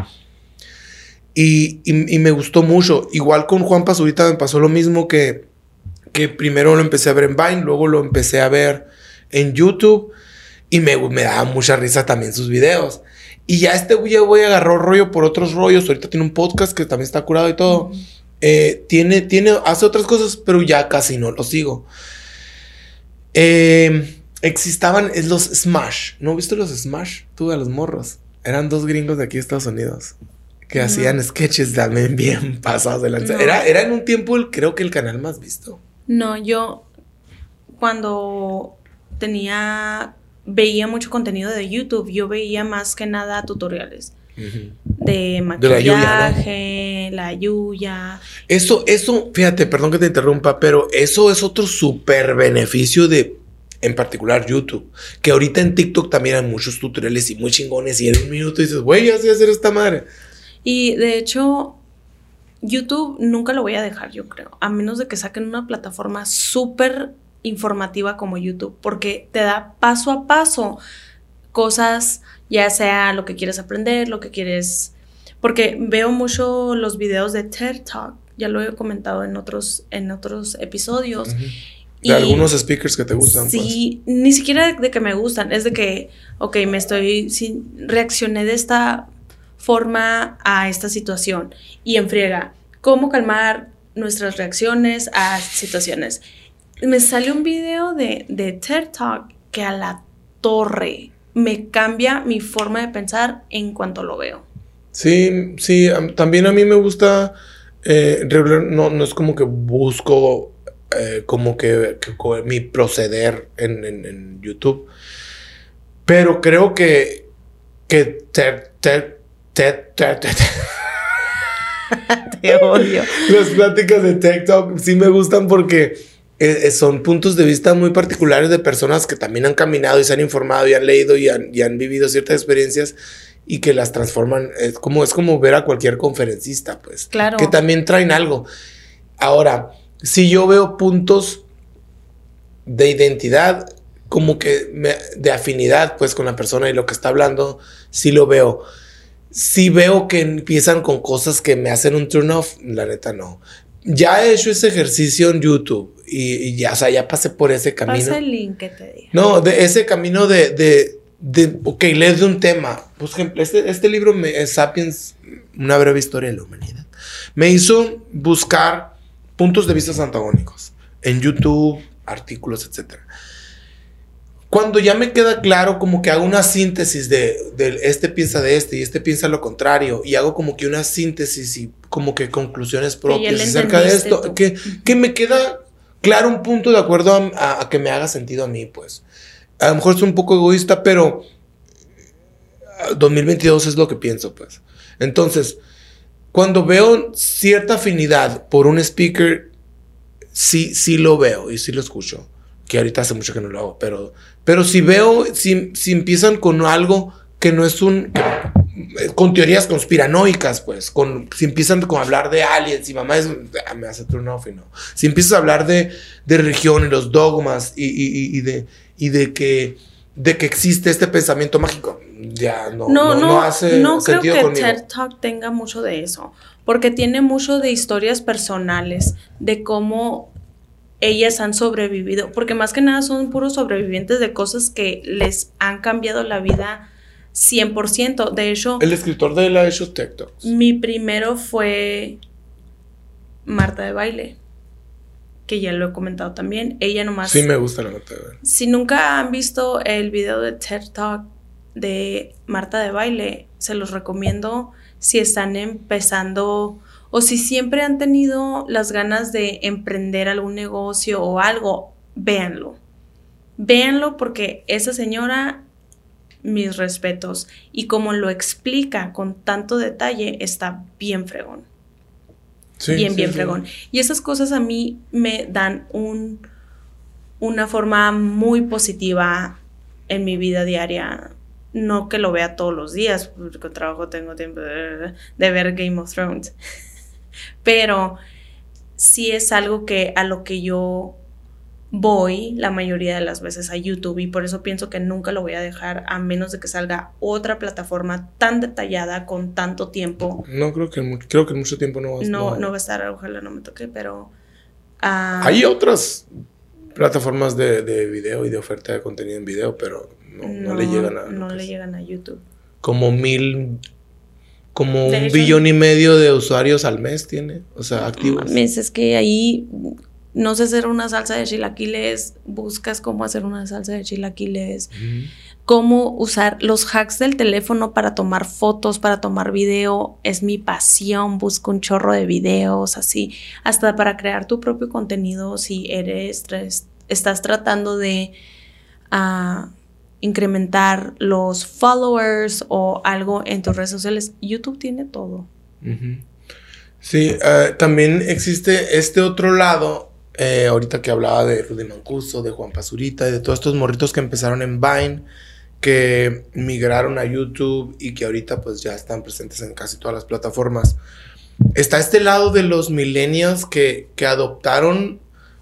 Speaker 1: Y, y- y me gustó mucho. Igual con Juan Pazurita me pasó lo mismo que, que primero lo empecé a ver en Vine, luego lo empecé a ver en YouTube y me, me daba mucha risa también sus videos. Y ya este güey, güey agarró rollo por otros rollos. Ahorita tiene un podcast que también está curado y todo. Eh, tiene, tiene, hace otras cosas, pero ya casi no lo sigo. Eh, existaban los Smash. ¿No viste los Smash? Tú a los morros. Eran dos gringos de aquí de Estados Unidos. Que
Speaker 2: No.
Speaker 1: hacían sketches también bien pasados de lanza.
Speaker 2: No.
Speaker 1: Era, era en un tiempo, el- creo que el canal más visto.
Speaker 2: No, yo cuando tenía, veía mucho contenido de YouTube, yo veía más que nada tutoriales de
Speaker 1: De la Yuya, ¿no?
Speaker 2: maquillaje, la yuya.
Speaker 1: Eso, eso, fíjate, perdón que te interrumpa, pero eso es otro súper beneficio de, en particular, YouTube. Que ahorita en TikTok también hay muchos tutoriales y muy chingones y en un minuto dices, güey, ya sé hacer esta madre.
Speaker 2: Y de hecho, YouTube nunca lo voy a dejar, yo creo, a menos de que saquen una plataforma súper informativa como YouTube, porque te da paso a paso cosas, ya sea lo que quieres aprender, lo que quieres, porque veo mucho los videos de TED Talk, ya lo he comentado en otros, en otros episodios.
Speaker 1: De algunos speakers que te gustan, pues.
Speaker 2: Sí, ni siquiera de, de que me gustan, es de que, ok, me estoy, sí, reaccioné de esta forma a esta situación y enfriega cómo calmar nuestras reacciones a situaciones. Me salió un video de, de TED Talk que a la torre me cambia mi forma de pensar en cuanto lo veo.
Speaker 1: Sí, sí, también a mí me gusta, eh, no, no es como que busco eh, como que, mi proceder en, en, YouTube, pero creo que, que te, te, te, te odio. Las pláticas de TikTok sí me gustan porque eh, son puntos de vista muy particulares de personas que también han caminado y se han informado y han leído y han, y han vivido ciertas experiencias y que las transforman. Es como, es como ver a cualquier conferencista, pues. Claro. Que también traen algo. Ahora, si yo veo puntos de identidad, como que de afinidad, pues, con la persona y lo que está hablando, sí lo veo. Si veo que empiezan con cosas que me hacen un turn off, la neta no. Ya he hecho ese ejercicio en YouTube y, ya, o sea, ya pasé por ese camino. Pasa
Speaker 2: el link que te diga.
Speaker 1: No, de ese camino de, de, de ok, lees de un tema. Por ejemplo, este, este libro, me, Sapiens, una breve historia de la humanidad, me hizo buscar puntos de vista antagónicos en YouTube, artículos, etc. Cuando ya me queda claro, como que hago una síntesis de, de, este piensa de este y este piensa lo contrario, y hago como que una síntesis y como que conclusiones propias acerca de esto, que, que, me queda claro un punto de acuerdo a, que me haga sentido a mí, pues. A lo mejor es un poco egoísta, pero 2022 es lo que pienso, pues. Entonces, cuando veo cierta afinidad por un speaker, sí, sí lo veo y sí lo escucho. Que ahorita hace mucho que no lo hago, pero, pero si veo, si, si empiezan con algo que no es un. con teorías conspiranoicas, pues. Con, si empiezan con hablar de aliens y mamá es. Ah, me hace turn off y no. Si empiezas a hablar de, de religión y los dogmas y, y, y, de, y de que de que existe este pensamiento mágico. Ya no, no, no, no hace
Speaker 2: no creo que TED Talk tenga mucho de eso, porque tiene mucho de historias personales, de cómo ellas han sobrevivido, porque más que nada son puros sobrevivientes de cosas que les han cambiado la vida 100%. De hecho,
Speaker 1: el escritor de él ha hecho TED Talks.
Speaker 2: Mi primero fue Marta de Baile que ya lo he comentado también. Ella nomás.
Speaker 1: Sí, me gusta la Marta
Speaker 2: de Baile. Si nunca han visto el video de TED Talk de Marta de Baile, se los recomiendo si están empezando o si siempre han tenido las ganas de emprender algún negocio o algo, véanlo. Véanlo porque esa señora, mis respetos, y como lo explica con tanto detalle, está bien fregón bien, bien fregón. Y esas cosas a mí me dan un, una forma muy positiva en mi vida diaria. No que lo vea todos los días, porque trabajo tengo tiempo de, de ver Game of Thrones. Pero sí es algo que a lo que yo voy la mayoría de las veces a YouTube y por eso pienso que nunca lo voy a dejar a menos de que salga otra plataforma tan detallada con tanto tiempo.
Speaker 1: No creo que creo que mucho tiempo no va
Speaker 2: a estar. No, no va a estar, ojalá no me toque, pero ah,
Speaker 1: hay otras plataformas de, de, video y de oferta de contenido en video, pero no, le llegan a
Speaker 2: no le llegan a YouTube.
Speaker 1: Como mil como un billón y medio de usuarios al mes tiene, o sea, activos.
Speaker 2: Meses que ahí no sé hacer una salsa de chilaquiles, buscas cómo hacer una salsa de chilaquiles, cómo usar los hacks del teléfono para tomar fotos, para tomar video, es mi pasión, busco un chorro de videos, así, hasta para crear tu propio contenido si eres, estás tratando de ah, incrementar los followers o algo en tus redes sociales, YouTube tiene todo.
Speaker 1: Sí, ah, también existe este otro lado eh, ahorita que hablaba de Rudy Mancuso, de Juan Pazurita y de todos estos morritos que empezaron en Vine, que migraron a YouTube y que ahorita pues ya están presentes en casi todas las plataformas. Está este lado de los millennials que, que adoptaron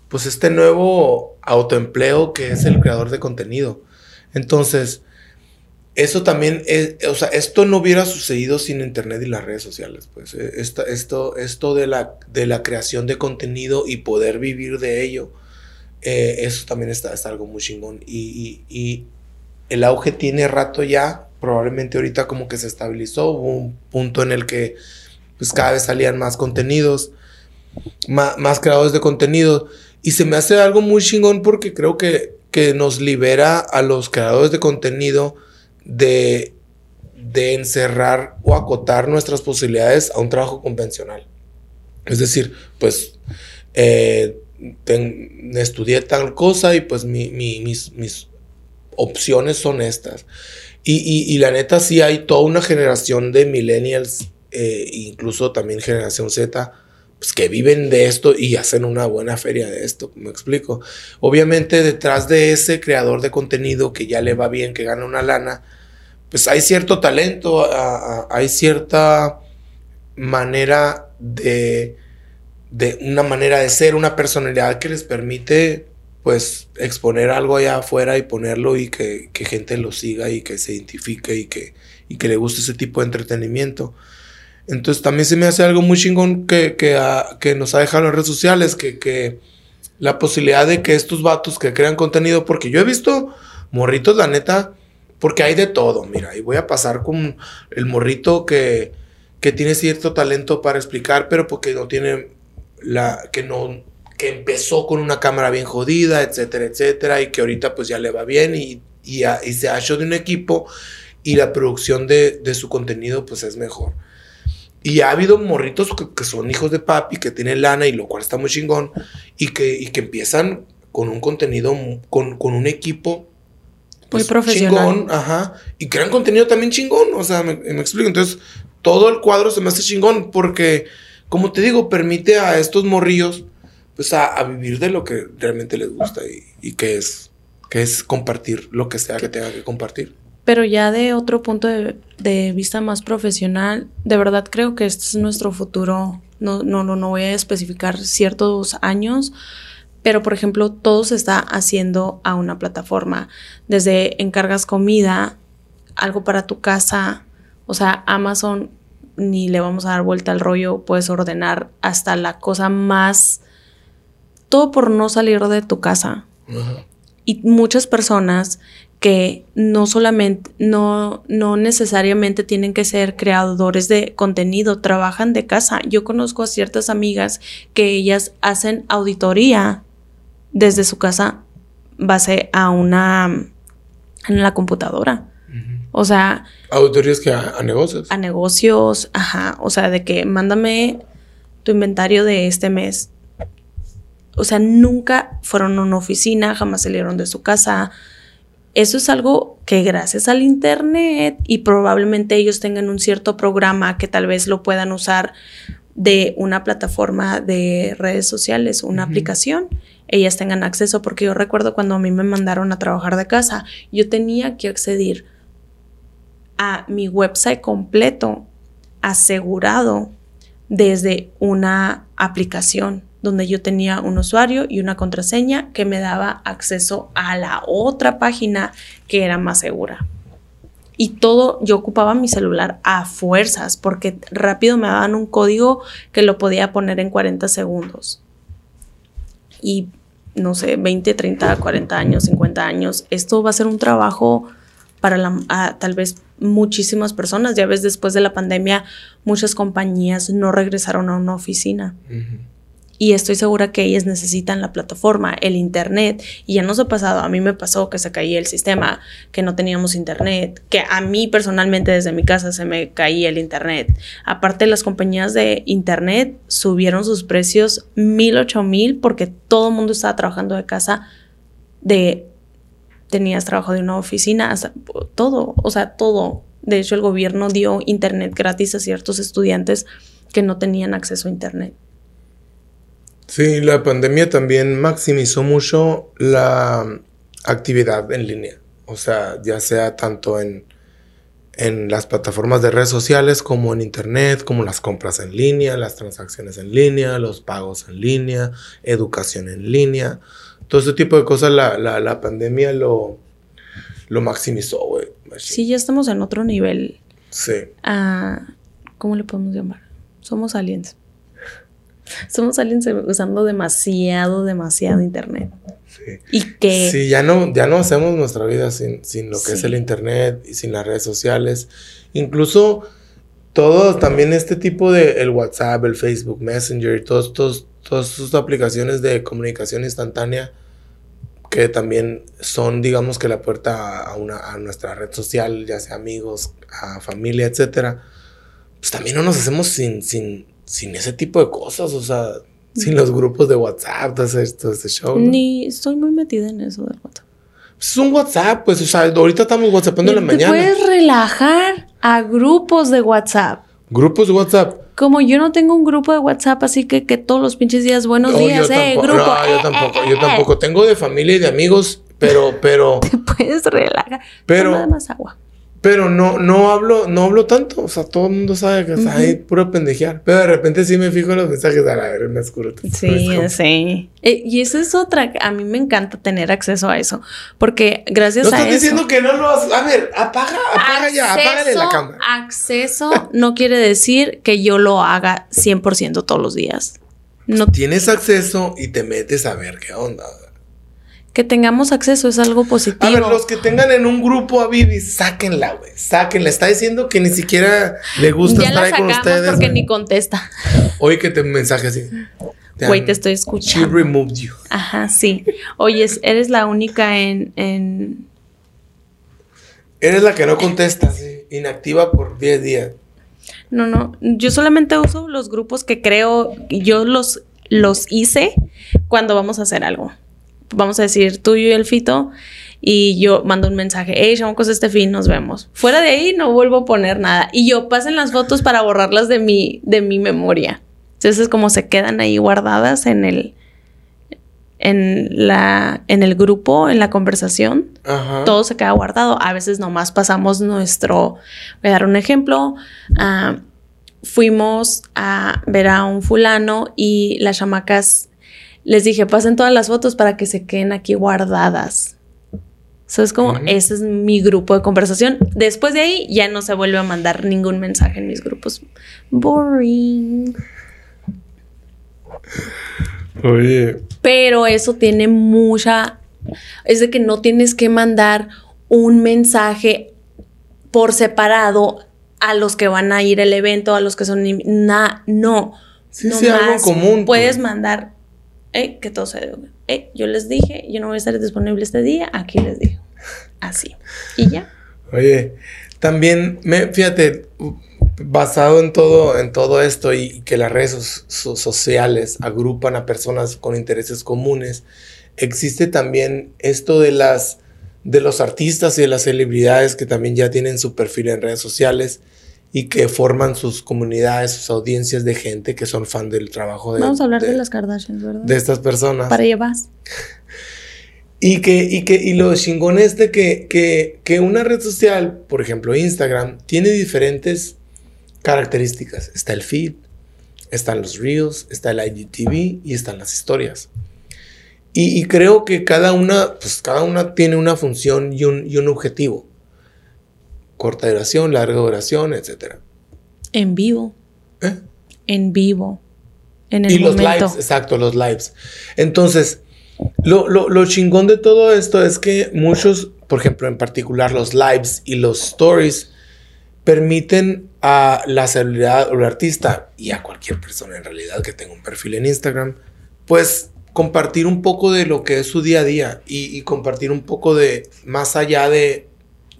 Speaker 1: pues este nuevo autoempleo que es el creador de contenido. Entonces, eso también, es, o sea, esto no hubiera sucedido sin Internet y las redes sociales, pues eh, esto, esto, esto de, la, de la creación de contenido y poder vivir de ello, eh, eso también está, está, algo muy chingón. Y, el auge tiene rato ya, probablemente ahorita como que se estabilizó, hubo un punto en el que pues cada vez salían más contenidos, más, más creadores de contenido y se me hace algo muy chingón porque creo que, que nos libera a los creadores de contenido de, de encerrar o acotar nuestras posibilidades a un trabajo convencional. Es decir, pues eh, estudié tal cosa y pues mis, mis, opciones son estas. Y, la neta sí hay toda una generación de millennials, eh, incluso también generación Z, pues que viven de esto y hacen una buena feria de esto, me explico. Obviamente detrás de ese creador de contenido que ya le va bien, que gana una lana, pues hay cierto talento, hay cierta manera de, de una manera de ser, una personalidad que les permite pues exponer algo allá afuera y ponerlo y que, gente lo siga y que se identifique y que, y que le guste ese tipo de entretenimiento. Entonces también se me hace algo muy chingón que, que, que nos ha dejado las redes sociales, que, que la posibilidad de que estos vatos que crean contenido, porque yo he visto morritos, la neta, porque hay de todo, mira, y voy a pasar con el morrito que, que tiene cierto talento para explicar, pero porque no tiene la, que no, que empezó con una cámara bien jodida, etcétera, etcétera, y que ahorita pues ya le va bien y, y, se ha hecho de un equipo y la producción de, de, su contenido pues es mejor. Y ha habido morritos que, son hijos de papi, que tienen lana y lo cual está muy chingón, y que, y que empiezan con un contenido, con, con un equipo
Speaker 2: muy pues, profesional.
Speaker 1: Chingón, ajá. Y crean contenido también chingón, o sea, me, explico. Entonces, todo el cuadro se me hace chingón porque, como te digo, permite a estos morrillos, pues, a, vivir de lo que realmente les gusta y, que es, que es compartir lo que sea que tenga que compartir.
Speaker 2: Pero ya de otro punto de, de, vista más profesional, de verdad creo que este es nuestro futuro. No, no, no, no voy a especificar ciertos años, pero por ejemplo todo se está haciendo a una plataforma. Desde encargas comida, algo para tu casa, o sea, Amazon ni le vamos a dar vuelta al rollo, puedes ordenar hasta la cosa más... Todo por no salir de tu casa. Y muchas personas que no solamente, no, no necesariamente tienen que ser creadores de contenido, trabajan de casa. Yo conozco a ciertas amigas que ellas hacen auditoría desde su casa base a una en la computadora. O sea,
Speaker 1: auditorías que a, negocios.
Speaker 2: A negocios, ajá, o sea, de que mándame tu inventario de este mes. O sea, nunca fueron a una oficina, jamás salieron de su casa. Eso es algo que gracias al internet y probablemente ellos tengan un cierto programa que tal vez lo puedan usar de una plataforma de redes sociales, una aplicación, ellas tengan acceso, porque yo recuerdo cuando a mí me mandaron a trabajar de casa, yo tenía que acceder a mi website completo asegurado desde una aplicación donde yo tenía un usuario y una contraseña que me daba acceso a la otra página que era más segura y todo, yo ocupaba mi celular a fuerzas porque rápido me daban un código que lo podía poner en 40 segundos. Y no sé, 20, 30, 40 años, 50 años, esto va a ser un trabajo para la, tal vez muchísimas personas. Ya ves, después de la pandemia, muchas compañías no regresaron a una oficina y estoy segura que ellas necesitan la plataforma, el internet, y ya nos ha pasado, a mí me pasó que se caía el sistema, que no teníamos internet, que a mí personalmente desde mi casa se me caía el internet. Aparte las compañías de internet subieron sus precios mil, ocho mil, porque todo el mundo estaba trabajando de casa, de tenías trabajo de una oficina, hasta todo, o sea, todo. De hecho, el gobierno dio internet gratis a ciertos estudiantes que no tenían acceso a internet.
Speaker 1: Sí, la pandemia también maximizó mucho la actividad en línea. O sea, ya sea tanto en, en las plataformas de redes sociales como en internet, como las compras en línea, las transacciones en línea, los pagos en línea, educación en línea. Todo ese tipo de cosas la, la, la pandemia lo, lo maximizó, güey.
Speaker 2: Sí, ya estamos en otro nivel.
Speaker 1: Sí.
Speaker 2: Ah, ¿Cómo le podemos llamar? Somos aliens. Somos aliens usando demasiado, demasiado internet.
Speaker 1: Sí.
Speaker 2: Y que
Speaker 1: Sí, ya no, ya no hacemos nuestra vida sin, sin lo que es
Speaker 2: Sí.
Speaker 1: el internet y sin las redes sociales. Incluso todo, también este tipo de el WhatsApp, el Facebook Messenger y todos estos, todas estas aplicaciones de comunicación instantánea que también son, digamos que la puerta a, una, a nuestra red social, ya sea amigos, a familia, etcétera. Pues también no nos hacemos sin, sin, sin ese tipo de cosas, o sea, sin los grupos de WhatsApp, todo ese show. ¿no?
Speaker 2: ni estoy muy metida en eso del WhatsApp.
Speaker 1: Es un WhatsApp, pues, o sea, ahorita estamos WhatsAppando en la
Speaker 2: Te
Speaker 1: mañana.
Speaker 2: puedes relajar a grupos de WhatsApp.
Speaker 1: Grupos de WhatsApp.
Speaker 2: Como yo no tengo un grupo de WhatsApp, así que que todos los pinches días, buenos
Speaker 1: No,
Speaker 2: días, eh,
Speaker 1: tampoco,
Speaker 2: grupo.
Speaker 1: no, yo
Speaker 2: eh,
Speaker 1: tampoco,
Speaker 2: eh,
Speaker 1: yo
Speaker 2: eh,
Speaker 1: tampoco. Tengo de familia y de amigos, pero, pero,
Speaker 2: Te puedes relajar.
Speaker 1: Pero-
Speaker 2: Toma más agua.
Speaker 1: Pero no, no hablo, no hablo tanto. O sea, todo el mundo sabe que está ahí puro pendejear. Pero de repente sí me fijo en los mensajes a la ver, me oscuro.
Speaker 2: Sí, sí. Eh, y esa es otra. A mí me encanta tener acceso a eso. Porque gracias
Speaker 1: No
Speaker 2: a
Speaker 1: estás
Speaker 2: eso.
Speaker 1: diciendo que no lo has. A ver, apaga, apaga ya, apágale la
Speaker 2: Acceso-
Speaker 1: cámara.
Speaker 2: Acceso no quiere decir que yo lo haga 100% todos los días. No,
Speaker 1: Tienes acceso y te metes a ver qué onda.
Speaker 2: Que tengamos acceso es algo positivo.
Speaker 1: A ver, los que tengan en un grupo a Vivi, sáquenla, güey. Sáquenla. Está diciendo que ni siquiera le gusta
Speaker 2: ya
Speaker 1: estar ahí con ustedes.
Speaker 2: porque ni contesta.
Speaker 1: Oye, que te mensaje así.
Speaker 2: Güey, te estoy
Speaker 1: She
Speaker 2: escuchando.
Speaker 1: removed you.
Speaker 2: Ajá, sí. Oye, es- eres la única en, en...
Speaker 1: Eres la que no contesta, sí. Inactiva por 10 días.
Speaker 2: No, no. Yo solamente uso los grupos que creo, yo los, los hice cuando vamos a hacer algo. Vamos a decir tú y el Fito y yo mando un mensaje, hey, chamacos, este fin, nos vemos. Fuera de ahí no vuelvo a poner nada. Y yo pasen las fotos para borrarlas de mi, de mi memoria. Entonces como se quedan ahí guardadas en el, en la, en el grupo, en la conversación
Speaker 1: Ajá.
Speaker 2: todo se queda guardado. A veces nomás pasamos nuestro. Voy a dar un ejemplo. Ah, fuimos a ver a un fulano y las chamacas les dije, pasen todas las fotos para que se queden aquí guardadas. Eso es como,
Speaker 1: Ujú.
Speaker 2: ese es mi grupo de conversación. Después de ahí ya no se vuelve a mandar ningún mensaje en mis grupos. Boring.
Speaker 1: Oye.
Speaker 2: Pero eso tiene mucha. Es de que no tienes que mandar un mensaje por separado a los que van a ir al evento, a los que son. invi- Na, no.
Speaker 1: Sí, sí, algo común,
Speaker 2: Puedes
Speaker 1: pues.
Speaker 2: mandar. Eh, que todo se. Eh, yo les dije, yo no voy a estar disponible este día, aquí les digo. Así. Y ya.
Speaker 1: Oye, también, me, fíjate, basado en todo, en todo esto y que las redes so- so- sociales agrupan a personas con intereses comunes, existe también esto de las de los artistas y de las celebridades que también ya tienen su perfil en redes sociales y que forman sus comunidades, sus audiencias de gente que son fan del trabajo de,
Speaker 2: Vamos a hablar de,
Speaker 1: de-
Speaker 2: las Kardashians, ¿verdad?
Speaker 1: de estas personas.
Speaker 2: Para allá vas.
Speaker 1: Y que, y que, y lo chingón es de que, que, que una red social, por ejemplo Instagram, tiene diferentes características. Está el feed, están los reels, está el IGTV y están las historias. Y, y creo que cada una, pues cada una tiene una función y un, y un objetivo. Corta duración, larga duración, etc.
Speaker 2: En vivo.
Speaker 1: ¿Eh?
Speaker 2: En vivo. En el
Speaker 1: Y los lives, exacto, los lives. Entonces, lo, lo, lo chingón de todo esto es que muchos, por ejemplo, en particular los lives y los stories, permiten a la celebridad o el artista y a cualquier persona en realidad que tenga un perfil en Instagram, pues compartir un poco de lo que es su día a día y, y compartir un poco de más allá de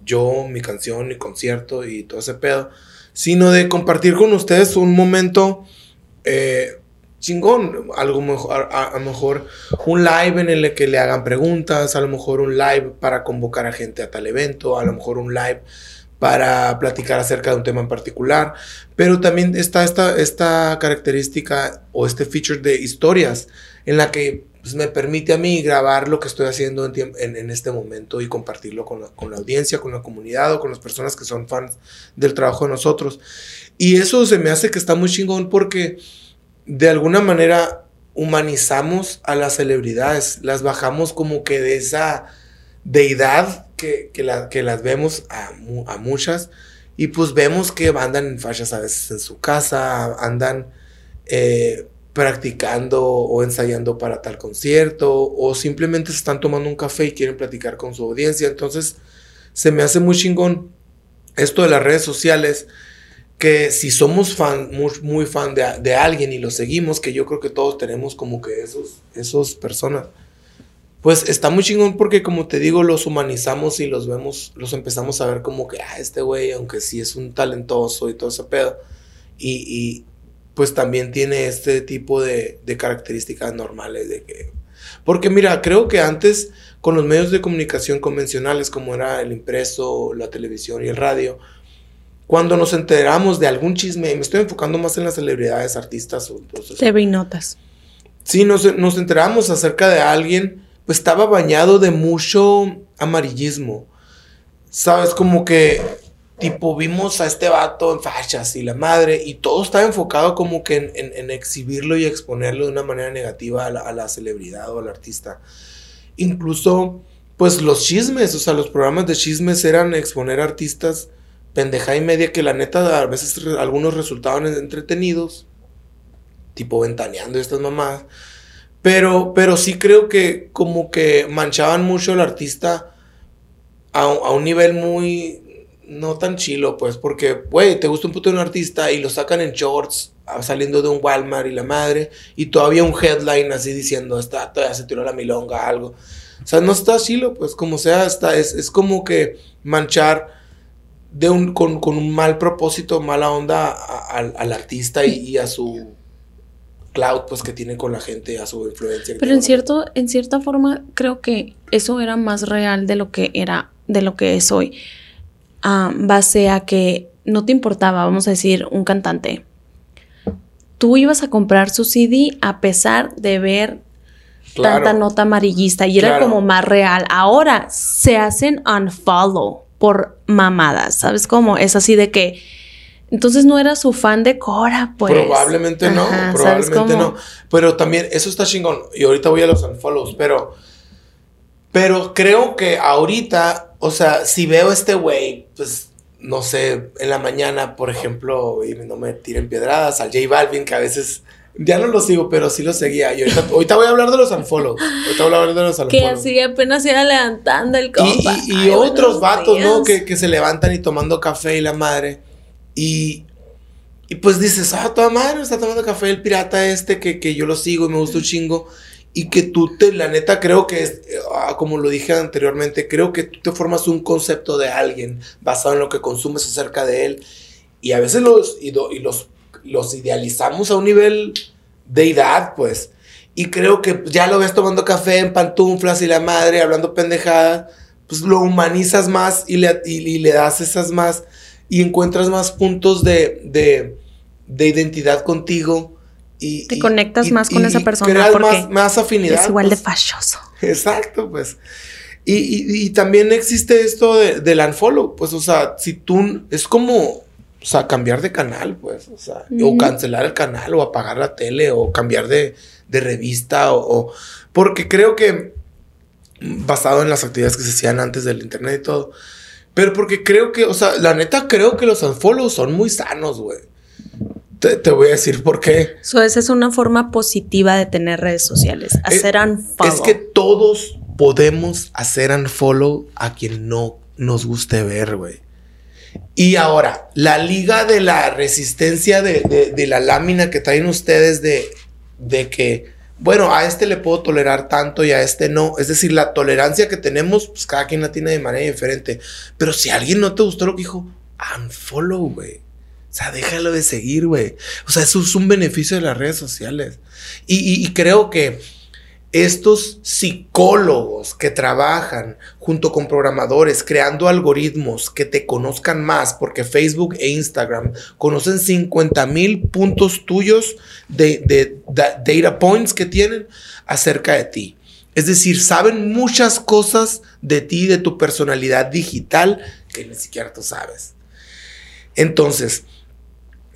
Speaker 1: yo, mi canción, mi concierto y todo ese pedo, sino de compartir con ustedes un momento eh, chingón, algo mejor, a, lo mejor un live en el que le hagan preguntas, a lo mejor un live para convocar a gente a tal evento, a lo mejor un live para platicar acerca de un tema en particular, pero también está esta, esta característica o este feature de historias en la que pues, me permite a mí grabar lo que estoy haciendo en, en- este momento y compartirlo con la, con la audiencia, con la comunidad o con las personas que son fans del trabajo de nosotros. Y eso se me hace que está muy chingón porque de alguna manera humanizamos a las celebridades, las bajamos como que de esa deidad que, que, que las vemos a, a muchas y pues vemos que andan en fachas a veces en su casa, andan eh, practicando o ensayando para tal concierto o simplemente se están tomando un café y quieren platicar con su audiencia. Entonces, se me hace muy chingón esto de las redes sociales que si somos fan, muy, fan de, de, alguien y lo seguimos, que yo creo que todos tenemos como que esos, esos personas, pues está muy chingón porque como te digo, los humanizamos y los vemos, los empezamos a ver como que, ah, este güey, aunque sí es un talentoso y todo ese pedo, y pues también tiene este tipo de, de características normales de que... Porque mira, creo que antes con los medios de comunicación convencionales como era el impreso, la televisión y el radio, cuando nos enteramos de algún chisme, y me estoy enfocando más en las celebridades, artistas o...
Speaker 2: TV y notas.
Speaker 1: Sí, nos, nos enteramos acerca de alguien pues estaba bañado de mucho amarillismo. ¿Sabes? Como que, tipo, vimos a este vato en fachas y la madre, y todo estaba enfocado como que en, exhibirlo y exponerlo de una manera negativa a la, celebridad o al artista. Incluso, pues los chismes, o sea, los programas de chismes eran exponer artistas pendeja y media que la neta a veces algunos resultaban entretenidos, tipo ventaneando estas mamás. Pero, pero sí creo que como que manchaban mucho al artista a, un nivel muy no tan chilo, pues, porque, güey, te gusta un puto de un artista y lo sacan en shorts ah, saliendo de un Walmart y la madre, y todavía un headline así diciendo, está, todavía se tiró la milonga, algo. O sea, no está chilo, pues, como sea, está, es, es como que manchar de un, con, un mal propósito, mala onda al artista y a su cloud pues que tiene con la gente a su influencia.
Speaker 2: Pero en cierto, en cierta forma creo que eso era más real de lo que era, de lo que es hoy. Ah, base a que no te importaba, vamos a decir, un cantante. Tú ibas a comprar su CD a pesar de ver tanta nota amarillista y era como más real. Ahora se hacen unfollow por mamadas, ¿sabes cómo? Es así de que entonces no era su fan de Cora, pues.
Speaker 1: Probablemente no, probablemente no. Pero también, eso está chingón. Y ahorita voy a los unfollows, pero. Pero creo que ahorita, o sea, si veo a este güey, pues, no sé, en la mañana, por ejemplo, y no me tiren piedradas, al J Balvin, que a veces. Ya no lo sigo, pero sí lo seguía. Y ahorita, voy a hablar de los unfollows. Ahorita voy a hablar de los unfollows.
Speaker 2: Que así apenas iba levantando el compa.
Speaker 1: Y, otros vatos, ¿no? Que, que se levantan y tomando café y la madre. Y, y pues dices, ah, toda madre, está tomando café el pirata este que, que yo lo sigo y me gusta un chingo. Y que tú te, la neta, creo que, es, ah, como lo dije anteriormente, creo que tú te formas un concepto de alguien basado en lo que consumes acerca de él. Y a veces los, y, los, los idealizamos a un nivel de edad, pues. Y creo que ya lo ves tomando café en pantuflas y la madre hablando pendejada, pues lo humanizas más y le, y le das esas más y encuentras más puntos de, de, de identidad contigo. Y,
Speaker 2: Te conectas más con esa persona.
Speaker 1: Creas más, más, afinidad.
Speaker 2: Es igual de pues. fascioso.
Speaker 1: Exacto, pues. Y, y, también existe esto de, del unfollow, pues, o sea, si tú, es como, o sea, cambiar de canal, pues, o sea, o cancelar el canal, o apagar la tele, o cambiar de, de revista, o, o, porque creo que, basado en las actividades que se hacían antes del internet y todo, pero porque creo que, o sea, la neta creo que los unfollows son muy sanos, güey. Te, voy a decir por qué.
Speaker 2: So, esa es una forma positiva de tener redes sociales. Eh, hacer unfollow.
Speaker 1: Es que todos podemos hacer unfollow a quien no nos guste ver, güey. Y ahora, la liga de la resistencia de, de la lámina que traen ustedes de, de que bueno, a este le puedo tolerar tanto y a este no. Es decir, la tolerancia que tenemos, pues cada quien la tiene de manera diferente. Pero si a alguien no te gustó lo que dijo, unfollow, güey. O sea, déjalo de seguir, güey. O sea, eso es un beneficio de las redes sociales. y creo que estos psicólogos que trabajan junto con programadores creando algoritmos que te conozcan más, porque Facebook e Instagram conocen 50 mil puntos tuyos de, data points que tienen acerca de ti. Es decir, saben muchas cosas de ti, de tu personalidad digital, que ni siquiera tú sabes. Entonces,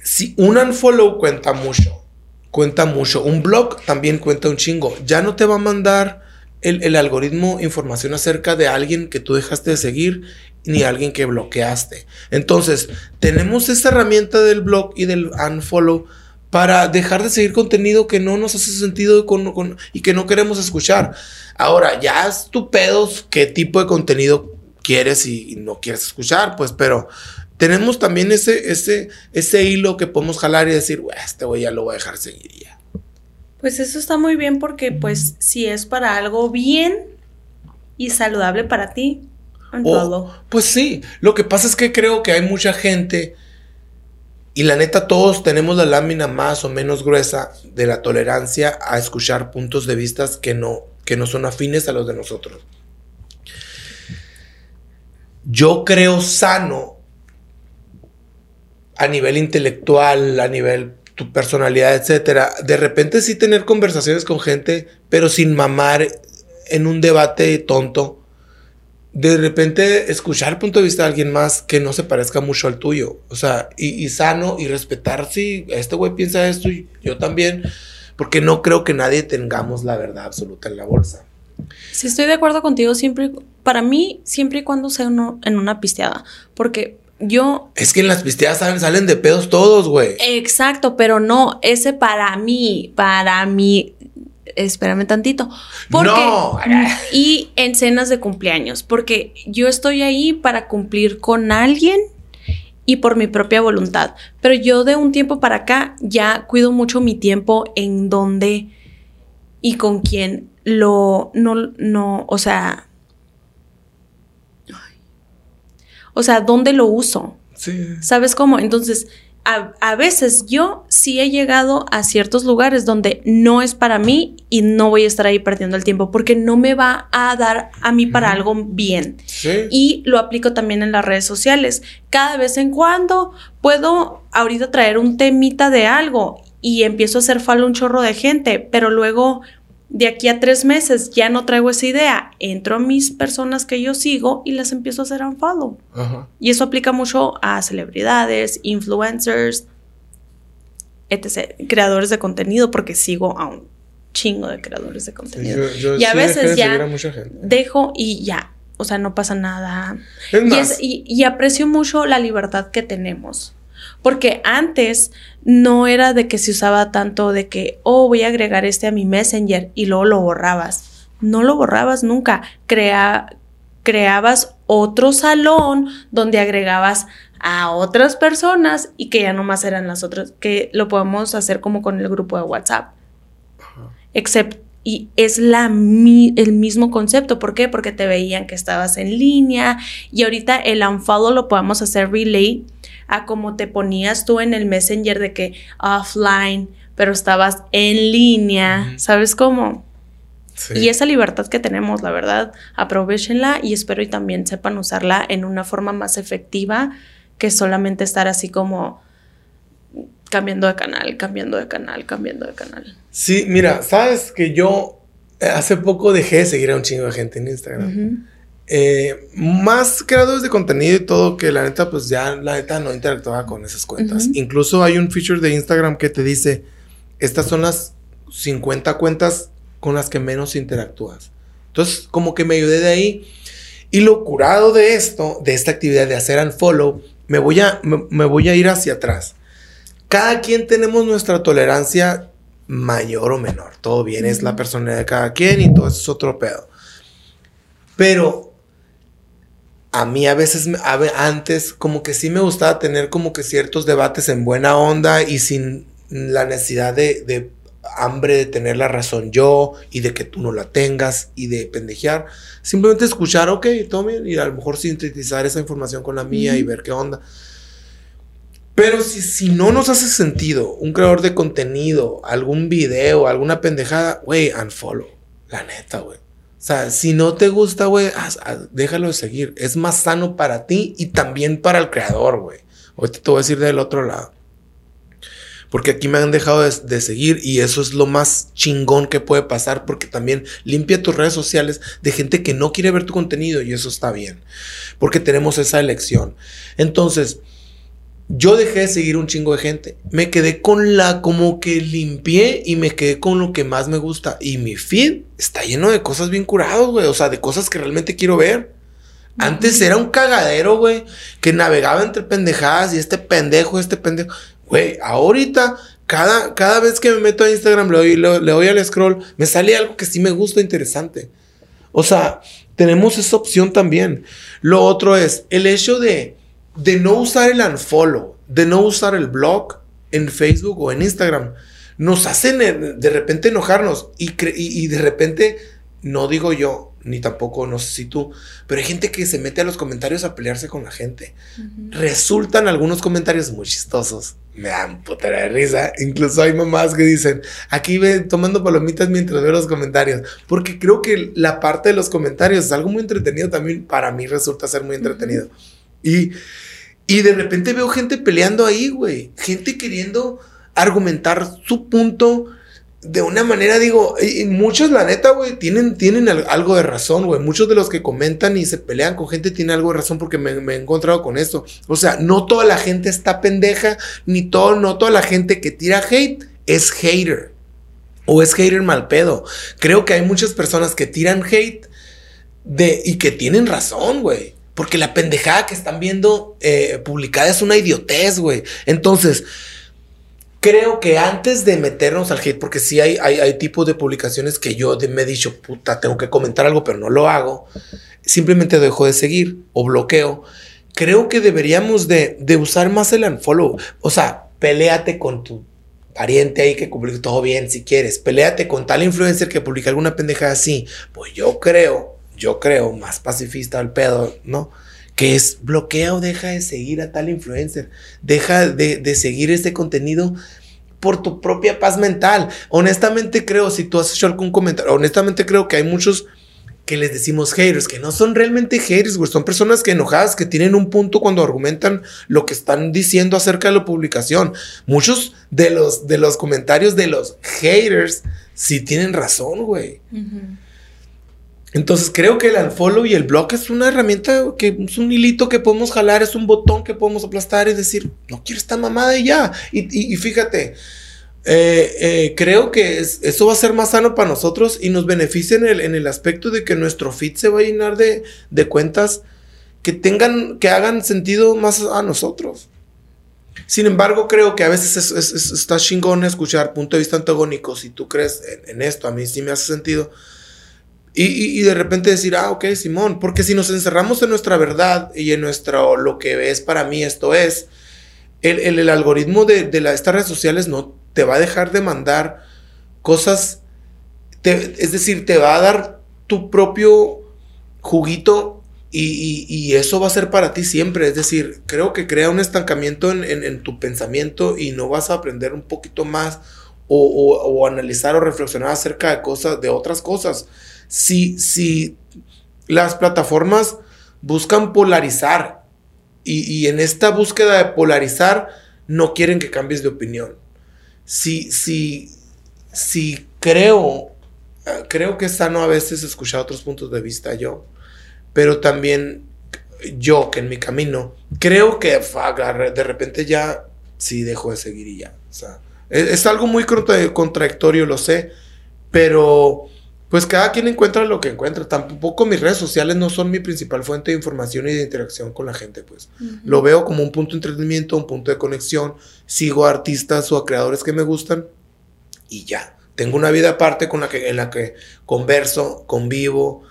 Speaker 1: si un unfollow cuenta mucho, cuenta mucho. Un blog también cuenta un chingo. Ya no te va a mandar el, algoritmo información acerca de alguien que tú dejaste de seguir ni alguien que bloqueaste. Entonces, tenemos esta herramienta del blog y del unfollow para dejar de seguir contenido que no nos hace sentido y que no queremos escuchar. Ahora, ya es tu pedo qué tipo de contenido quieres y, no quieres escuchar, pues, pero tenemos también ese, ese, ese hilo que podemos jalar y decir, este güey ya lo voy a dejar seguir ya.
Speaker 2: Pues eso está muy bien porque, pues, si es para algo bien y saludable para ti,
Speaker 1: pues sí, lo que pasa es que creo que hay mucha gente y la neta, todos tenemos la lámina más o menos gruesa de la tolerancia a escuchar puntos de vista que no, que no son afines a los de nosotros. Yo creo sano a nivel intelectual, a nivel tu personalidad, etcétera. De repente sí tener conversaciones con gente, pero sin mamar en un debate tonto de repente escuchar el punto de vista de alguien más que no se parezca mucho al tuyo. O sea, y, sano y respetar si este güey piensa esto y yo también. Porque no creo que nadie tengamos la verdad absoluta en la bolsa.
Speaker 2: Sí, estoy de acuerdo contigo. Siempre, para mí, siempre y cuando sea uno en una pisteada. Porque yo.
Speaker 1: Es que en las pisteadas salen, salen de pedos todos, güey.
Speaker 2: Exacto, pero no, ese para mí, para mí, espérame tantito. Porque, no. Y en cenas de cumpleaños, porque yo estoy ahí para cumplir con alguien y por mi propia voluntad. Pero yo de un tiempo para acá ya cuido mucho mi tiempo en dónde y con quién lo, no, no, o sea, o sea, dónde lo uso. Sí. ¿Sabes cómo? Entonces, a, veces yo sí he llegado a ciertos lugares donde no es para mí y no voy a estar ahí perdiendo el tiempo porque no me va a dar a mí para algo bien. Y lo aplico también en las redes sociales. Cada vez en cuando puedo ahorita traer un temita de algo y empiezo a hacer falta un chorro de gente, pero luego de aquí a tres meses ya no traigo esa idea, entro a mis personas que yo sigo y las empiezo a hacer unfollow. Y eso aplica mucho a celebridades, influencers, etc. Creadores de contenido, porque sigo a un chingo de creadores de contenido. y a veces ya dejo y ya, o sea, no pasa nada. y aprecio mucho la libertad que tenemos. Porque antes no era de que se usaba tanto de que, oh, voy a agregar este a mi Messenger y luego lo borrabas. No lo borrabas nunca. Crea, creabas otro salón donde agregabas a otras personas y que ya nomás eran las otras, que lo podemos hacer como con el grupo de WhatsApp. Excepto y es la, el mismo concepto. ¿Por qué? Porque te veían que estabas en línea y ahorita el unfollow lo podemos hacer relay a como te ponías tú en el Messenger de que offline, pero estabas en línea, ¿sabes cómo? Y esa libertad que tenemos, la verdad, aprovechenla y espero y también sepan usarla en una forma más efectiva que solamente estar así como cambiando de canal, cambiando de canal, cambiando de canal.
Speaker 1: Sí, mira, sabes que yo eh, hace poco dejé de seguir a un chingo de gente en Instagram. Eh, más creadores de contenido y todo que la neta, pues ya la neta no interactuaba con esas cuentas. Incluso hay un feature de Instagram que te dice, estas son las 50 cuentas con las que menos interactúas. Entonces, como que me ayudé de ahí. Y lo curado de esto, de esta actividad de hacer unfollow, me voy a, me, voy a ir hacia atrás. Cada quien tenemos nuestra tolerancia mayor o menor. Todo bien, es la personalidad de cada quien y todo eso es otro pedo. Pero a mí a veces, antes, como que sí me gustaba tener como que ciertos debates en buena onda y sin la necesidad de, hambre de tener la razón yo y de que tú no la tengas y de pendejear. Simplemente escuchar, ok, tomen y a lo mejor sintetizar esa información con la mía y ver qué onda. Pero si, si no nos hace sentido un creador de contenido, algún video, alguna pendejada, güey, unfollow. La neta, güey. O sea, si no te gusta, güey, déjalo de seguir. Es más sano para ti y también para el creador, güey. Ahorita te voy a decir del otro lado. Porque aquí me han dejado de, seguir y eso es lo más chingón que puede pasar porque también limpia tus redes sociales de gente que no quiere ver tu contenido y eso está bien. Porque tenemos esa elección. Entonces, yo dejé de seguir un chingo de gente. Me quedé con la, como que limpié y me quedé con lo que más me gusta. Y mi feed está lleno de cosas bien curados, güey. O sea, de cosas que realmente quiero ver. Antes era un cagadero, güey, que navegaba entre pendejadas y este pendejo, este pendejo. Güey, ahorita Cada, cada vez que me meto a Instagram, le doy, le, le doy al scroll, me sale algo que sí me gusta, interesante. O sea, tenemos esa opción también. Lo otro es el hecho de, de no usar el unfollow, de no usar el blog en Facebook o en Instagram. Nos hacen eh, de repente enojarnos y, cre- y, y de repente, no digo yo, ni tampoco, no sé si tú, pero hay gente que se mete a los comentarios a pelearse con la gente. Resultan algunos comentarios muy chistosos. Me dan putera de risa. Incluso hay mamás que dicen, aquí ve tomando palomitas mientras veo los comentarios. Porque creo que la parte de los comentarios es algo muy entretenido también. Para mí resulta ser muy entretenido. Y, y de repente veo gente peleando ahí, güey. Gente queriendo argumentar su punto de una manera, digo, y, muchos, la neta, güey, tienen, tienen al- algo de razón, güey. Muchos de los que comentan y se pelean con gente tienen algo de razón porque me, he encontrado con esto. O sea, no toda la gente está pendeja, ni todo, no toda la gente que tira hate es hater. O es hater mal pedo. Creo que hay muchas personas que tiran hate y que tienen razón, güey. Porque la pendejada que están viendo eh, publicada es una idiotez, güey. Entonces, creo que antes de meternos al hate, porque sí hay, hay, tipos de publicaciones que yo me he dicho, puta, tengo que comentar algo, pero no lo hago. Simplemente dejo de seguir o bloqueo. Creo que deberíamos de, de usar más el unfollow. O sea, peleate con tu pariente ahí que publique todo bien si quieres. Peleate con tal influencer que publica alguna pendeja así. Pues yo creo, yo creo, más pacifista al pedo, ¿no? Que es bloquea o deja de seguir a tal influencer. Deja de, de seguir este contenido por tu propia paz mental. Honestamente creo, si tú has hecho algún comentario, honestamente creo que hay muchos que les decimos haters, que no son realmente haters, güey, son personas que enojadas, que tienen un punto cuando argumentan lo que están diciendo acerca de la publicación. Muchos de los, de los comentarios de los haters sí tienen razón, güey.
Speaker 2: Ujú.
Speaker 1: Entonces creo que el unfollow y el block es una herramienta que es un hilito que podemos jalar, es un botón que podemos aplastar y decir, no quiero esta mamada y ya. Y, y- y fíjate, eh, eh, creo que es- eso va a ser más sano para nosotros y nos beneficia en el, en el aspecto de que nuestro feed se va a llenar de, de cuentas que tengan, que hagan sentido más a nosotros. Sin embargo, creo que a veces es- es- es- está chingón escuchar punto de vista antagónico. Si tú crees en, en esto, a mí sí me hace sentido. Y, de repente decir, ah, ok, Simón, porque si nos encerramos en nuestra verdad y en nuestro, lo que es para mí esto es, el, el- algoritmo de, de estas redes sociales no te va a dejar de mandar cosas, es decir, te va a dar tu propio juguito y, y- eso va a ser para ti siempre, es decir, creo que crea un estancamiento en, en- en tu pensamiento y no vas a aprender un poquito más o, o- o analizar o reflexionar acerca de cosas, de otras cosas. Si, si las plataformas buscan polarizar y, y en esta búsqueda de polarizar no quieren que cambies de opinión. Si, si, si creo, creo que es sano a veces escuchar otros puntos de vista yo, pero también yo que en mi camino creo que de repente ya sí dejo de seguir y ya. Sea, es, algo muy contra- contradictorio, lo sé, pero pues cada quien encuentra lo que encuentra. Tampoco mis redes sociales no son mi principal fuente de información y de interacción con la gente, pues. Lo veo como un punto de entretenimiento, un punto de conexión. Sigo a artistas o a creadores que me gustan y ya. Tengo una vida aparte con la que, en la que converso, convivo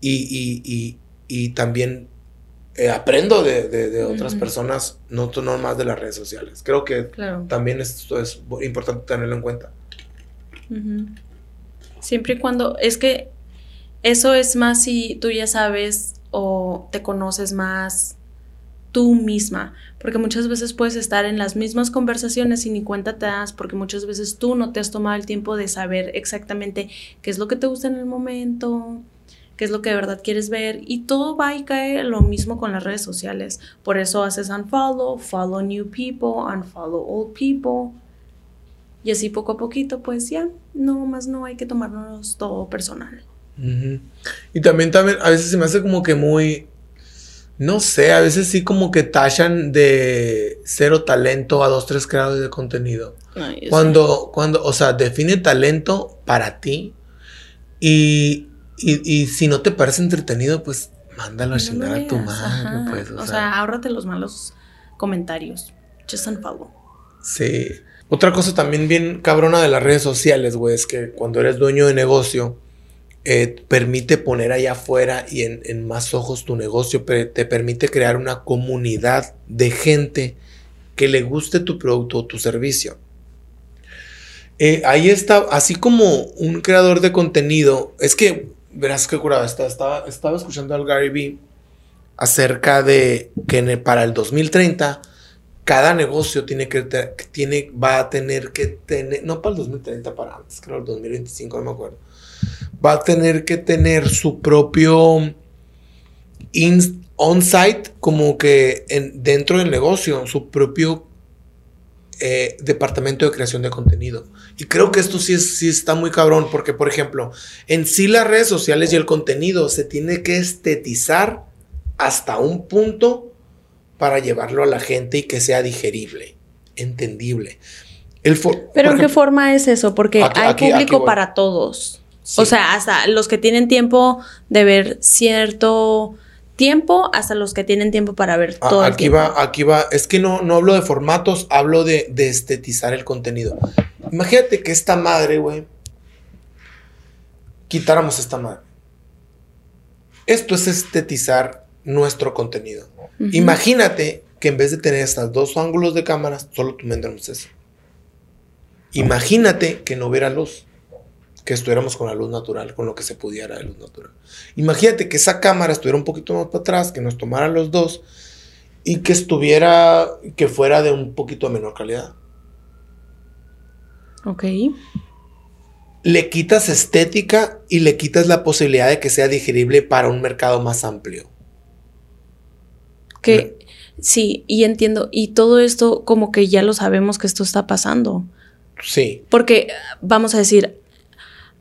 Speaker 1: y, y- y- y también eh, aprendo de, de- de otras personas, no, no más de las redes sociales. Creo que
Speaker 2: Claro.
Speaker 1: también esto es importante tenerlo en cuenta.
Speaker 2: Ujú. Siempre y cuando, es que eso es más si tú ya sabes o te conoces más tú misma, porque muchas veces puedes estar en las mismas conversaciones y ni cuenta te das, porque muchas veces tú no te has tomado el tiempo de saber exactamente qué es lo que te gusta en el momento, qué es lo que de verdad quieres ver, y todo va y cae lo mismo con las redes sociales. Por eso haces unfollow, follow new people, unfollow old people. Y así poco a poquito, pues ya, no más no hay que tomarnos todo personal.
Speaker 1: Ujú. Y también, también, a veces se me hace como que muy, no sé, a veces sí como que tachan de cero talento a dos, tres creadores de contenido. Cuando, cuando, o sea, define talento para ti y, y, y si no te parece entretenido, pues mándalo a
Speaker 2: No
Speaker 1: chingar a tu madre, pues. O,
Speaker 2: O
Speaker 1: sea,
Speaker 2: sea, ahórrate los malos comentarios. Just unfollow.
Speaker 1: sí. Otra cosa también bien cabrona de las redes sociales, güey, es que cuando eres dueño de negocio, eh, permite poner allá afuera y en, más ojos tu negocio, te permite crear una comunidad de gente que le guste tu producto o tu servicio. Eh, ahí está, así como un creador de contenido, es que, verás que curado, estaba, estaba escuchando al Gary Vee acerca de que para el 2030 cada negocio tiene que tiene va a tener que tener no para el 2030 para antes creo el 2025 no me acuerdo. Va a tener que tener su propio on-site como que en, dentro del negocio su propio eh, departamento de creación de contenido. Y creo que esto sí, sí está muy cabrón porque por ejemplo en sí las redes sociales y el contenido se tiene que estetizar hasta un punto para llevarlo a la gente y que sea digerible, entendible.
Speaker 2: El Pero ¿en qué forma es eso? Porque hay público para todos. O sea, hasta los que tienen tiempo de ver cierto tiempo, hasta los que tienen tiempo para ver
Speaker 1: todo. aquí el va, aquí va. Es que no, no hablo de formatos, hablo de, de estetizar el contenido. Imagínate que esta madre, güey, quitáramos esta madre. Esto es estetizar nuestro contenido. Imagínate que en vez de tener estas dos ángulos de cámaras, solo tuviéramos eso. Imagínate que no hubiera luz, que estuviéramos con la luz natural, con lo que se pudiera de luz natural. Imagínate que esa cámara estuviera un poquito más para atrás, que nos tomaran los dos y que estuviera, que fuera de un poquito menor calidad.
Speaker 2: Ok.
Speaker 1: Le quitas estética y le quitas la posibilidad de que sea digerible para un mercado más amplio.
Speaker 2: Que sí, y entiendo, y todo esto como que ya lo sabemos que esto está pasando.
Speaker 1: Sí.
Speaker 2: Porque, vamos a decir,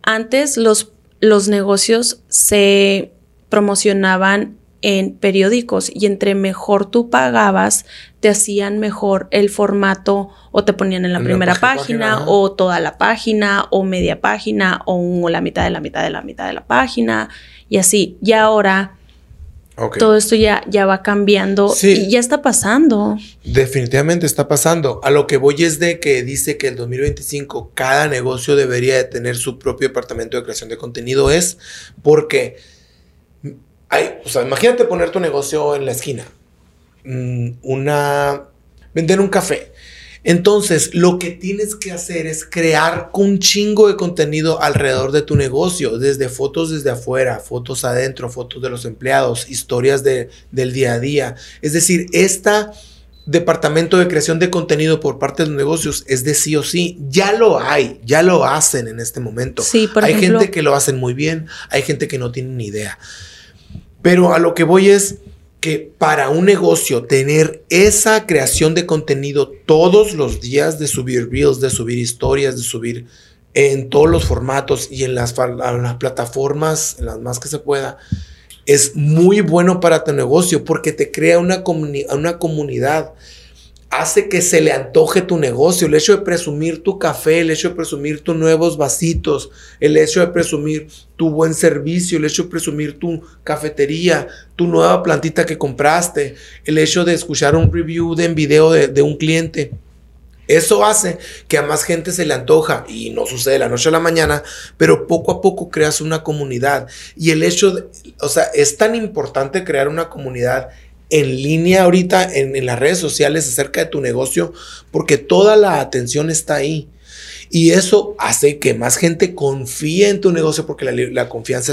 Speaker 2: antes los, los negocios se promocionaban en periódicos y entre mejor tú pagabas, te hacían mejor el formato o te ponían en la primera página, o toda la página o media página o la mitad de la mitad de la mitad de la página y así. Y ahora todo esto ya, ya va cambiando y ya está pasando.
Speaker 1: Definitivamente está pasando. A lo que voy es de que dice que el 2025 cada negocio debería de tener su propio departamento de creación de contenido. Es porque hay, o sea, imagínate poner tu negocio en la esquina. Mm, una, vender un café. Entonces, lo que tienes que hacer es crear un chingo de contenido alrededor de tu negocio, desde fotos desde afuera, fotos adentro, fotos de los empleados, historias del día a día. Es decir, este departamento de creación de contenido por parte de los negocios es de sí o sí. Ya lo hay, ya lo hacen en este momento.
Speaker 2: Sí,
Speaker 1: hay gente que lo hacen muy bien, hay gente que no tiene ni idea. Pero a lo que voy es que para un negocio tener esa creación de contenido todos los días, de subir reels, de subir historias, de subir en todos los formatos y en las, las plataformas, en las más que se pueda, es muy bueno para tu negocio porque te crea una, una comunidad hace que se le antoje tu negocio. El hecho de presumir tu café, el hecho de presumir tus nuevos vasitos, el hecho de presumir tu buen servicio, el hecho de presumir tu cafetería, tu nueva plantita que compraste, el hecho de escuchar un review de en video de, un cliente. Eso hace que a más gente se le antoja y no sucede de la noche a la mañana, pero poco a poco creas una comunidad. Y el hecho, o sea, es tan importante crear una comunidad en línea ahorita en, las redes sociales acerca de tu negocio porque toda la atención está ahí. Y eso hace que más gente confíe en tu negocio porque la, confianza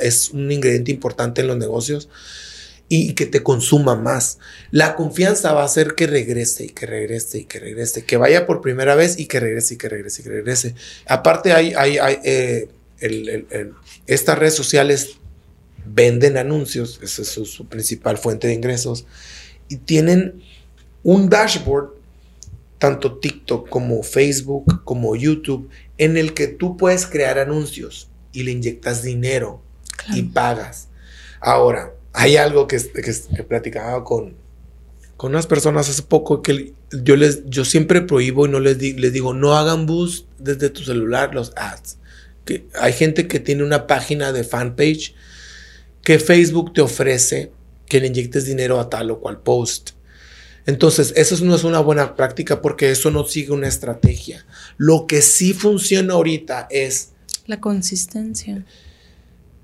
Speaker 1: es, un ingrediente importante en los negocios y que te consuma más. La confianza va a hacer que regrese y que regrese y que regrese, que vaya por primera vez y que regrese y que regrese y que regrese. Aparte hay, hay, eh, estas redes sociales venden anuncios, esa es su, principal fuente de ingresos, y tienen un dashboard, tanto TikTok como Facebook, como YouTube, en el que tú puedes crear anuncios y le inyectas dinero y pagas. Ahora, hay algo que, que, platicaba con, con unas personas hace poco que yo, les, yo siempre prohíbo y no les, les digo, no hagan boost desde tu celular los ads. Que hay gente que tiene una página de fanpage que Facebook te ofrece que le inyectes dinero a tal o cual post. Entonces, eso no es una buena práctica porque eso no sigue una estrategia. Lo que sí funciona ahorita es...
Speaker 2: La consistencia.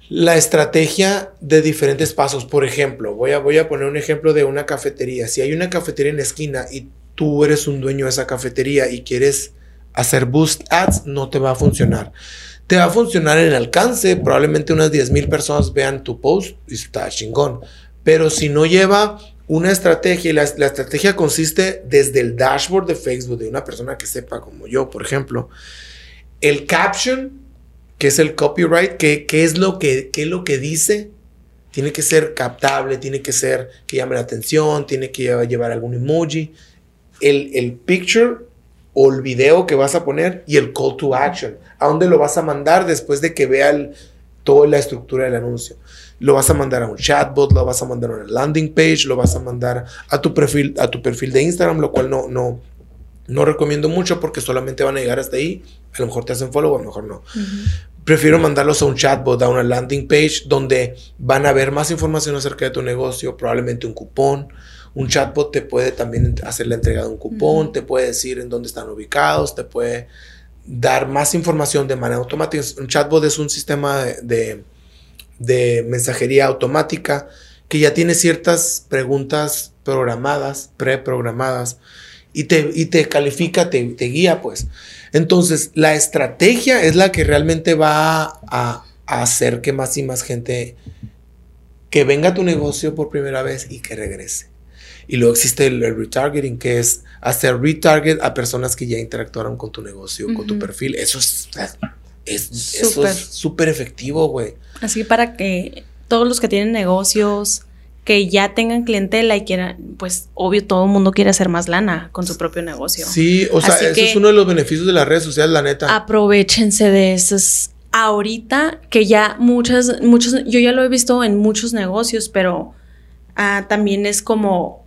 Speaker 1: La estrategia de diferentes pasos. Por ejemplo, voy a, voy a poner un ejemplo de una cafetería. Si hay una cafetería en la esquina y tú eres un dueño de esa cafetería y quieres hacer boost ads, no te va a funcionar. Te va a funcionar en alcance. Probablemente unas 10 mil personas vean tu post y está chingón. Pero si no lleva una estrategia y la, estrategia consiste desde el dashboard de Facebook de una persona que sepa como yo, por ejemplo, el caption, que es el copyright, que, es lo que, es lo que dice, tiene que ser captable, tiene que ser que llame la atención, tiene que llevar algún emoji, el, el picture o el video que vas a poner y el call to action, a dónde lo vas a mandar después de que vea toda la estructura del anuncio lo vas a mandar a un chatbot, lo vas a mandar a una landing page, lo vas a mandar a tu perfil, a tu perfil de Instagram, lo cual no, no, no recomiendo mucho porque solamente van a llegar hasta ahí. A lo mejor te hacen follow, a lo mejor no. Prefiero mandarlos a un chatbot, a una landing page donde van a ver más información acerca de tu negocio, probablemente un cupón. Un chatbot te puede también hacer la entrega de un cupón, te puede decir en dónde están ubicados, te puede dar más información de manera automática. Un chatbot es un sistema de de mensajería automática que ya tiene ciertas preguntas programadas, preprogramadas, y te, y te califica, te, te, guía, pues. Entonces, la estrategia es la que realmente va a, hacer que más y más gente que venga a tu negocio por primera vez y que regrese. Y luego existe el, retargeting, que es hacer retarget a personas que ya interactuaron con tu negocio, con tu perfil. Eso es es súper efectivo, güey.
Speaker 2: Así para que todos los que tienen negocios, que ya tengan clientela y quieran, pues obvio todo el mundo quiere hacer más lana con su propio negocio.
Speaker 1: Sí, o sea, eso es uno de los beneficios de las redes sociales, la neta.
Speaker 2: Aprovechense de esos. Ahorita que ya muchas, muchos, yo ya lo he visto en muchos negocios, pero ah, también es como,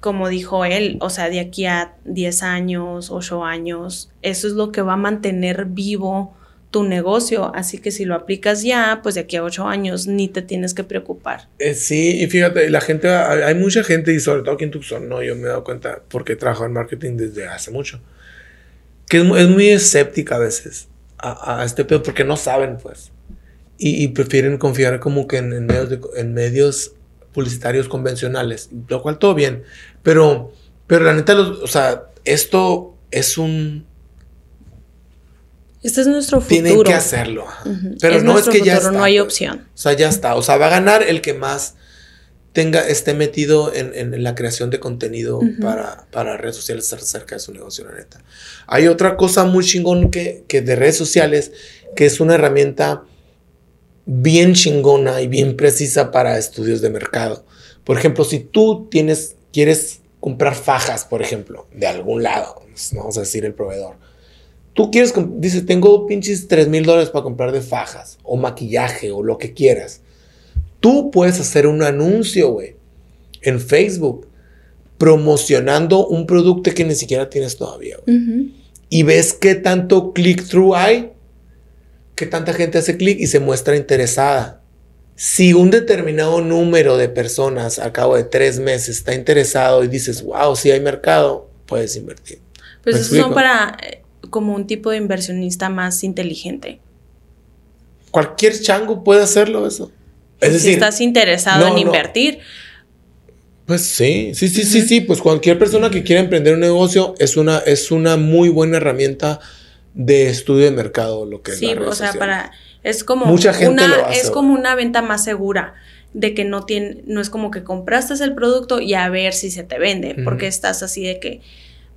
Speaker 2: como dijo él, o sea, de aquí a 10 años, 8 años, eso es lo que va a mantener vivo tu negocio. Así que si lo aplicas ya, pues de aquí a ocho años ni te tienes que preocupar.
Speaker 1: Eh, sí, y fíjate, la gente, hay mucha gente, y sobre todo aquí en Tucson, ¿no? Yo me he dado cuenta porque trabajo en marketing desde hace mucho, que es, muy escéptica a veces a, este pedo porque no saben, pues. Y, prefieren confiar como que en, medios en medios publicitarios convencionales, lo cual todo bien. Pero, pero la neta, o sea, esto es un
Speaker 2: este es nuestro futuro.
Speaker 1: Tienen que hacerlo. Pero no es que ya está.
Speaker 2: No hay pues. opción.
Speaker 1: O sea, ya está. O sea, va a ganar el que más tenga, esté metido en, la creación de contenido para, para, redes sociales acerca de su negocio, la neta. Hay otra cosa muy chingón que, que de redes sociales, que es una herramienta bien chingona y bien precisa para estudios de mercado. Por ejemplo, si tú tienes, quieres comprar fajas, por ejemplo, de algún lado, vamos a decir el proveedor Tú quieres, dice, tengo pinches 3 mil dólares para comprar de fajas o maquillaje o lo que quieras. Tú puedes hacer un anuncio, güey, en Facebook promocionando un producto que ni siquiera tienes todavía, güey. Y ves qué tanto click-through hay, qué tanta gente hace clic y se muestra interesada. Si un determinado número de personas a cabo de tres meses está interesado y dices, wow, si hay mercado, puedes invertir.
Speaker 2: Pues eso son para como un tipo de inversionista más inteligente.
Speaker 1: Cualquier chango puede hacerlo eso.
Speaker 2: Es si estás interesado en invertir.
Speaker 1: Pues sí, sí, sí, sí, sí. Pues cualquier persona que quiera emprender un negocio es una, es una muy buena herramienta de estudio de mercado, lo que es. Sí, o sea,
Speaker 2: para. Es como Mucha gente una, es como una venta más segura de que no tiene, no es como que compraste el producto y a ver si se te vende, porque estás así de que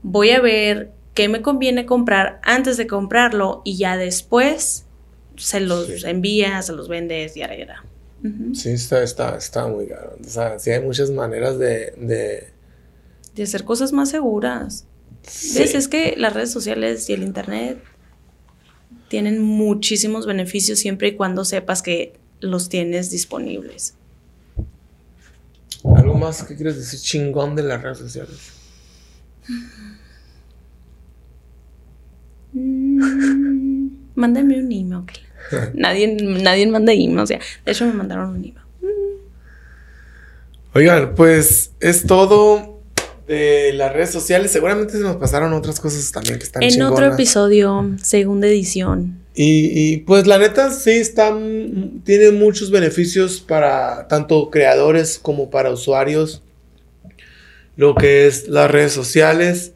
Speaker 2: voy a ver qué me conviene comprar antes de comprarlo y ya después se los envías, se los vendes, y ahora
Speaker 1: Sí, está, está, está muy caro. O sea, sí hay muchas maneras de...
Speaker 2: De, hacer cosas más seguras. ¿Ves? Es que las redes sociales y el internet tienen muchísimos beneficios siempre y cuando sepas que los tienes disponibles.
Speaker 1: ¿Algo más que quieres decir chingón de las redes sociales?
Speaker 2: Mm, mándame un email. nadie, nadie manda email. O sea, de hecho me mandaron un email.
Speaker 1: Oigan, pues es todo de las redes sociales. Seguramente se nos pasaron otras cosas también que están
Speaker 2: En otro
Speaker 1: chingonas.
Speaker 2: episodio, segunda edición.
Speaker 1: Y, y, pues la neta sí están, tiene muchos beneficios para tanto creadores como para usuarios. Lo que es las redes sociales.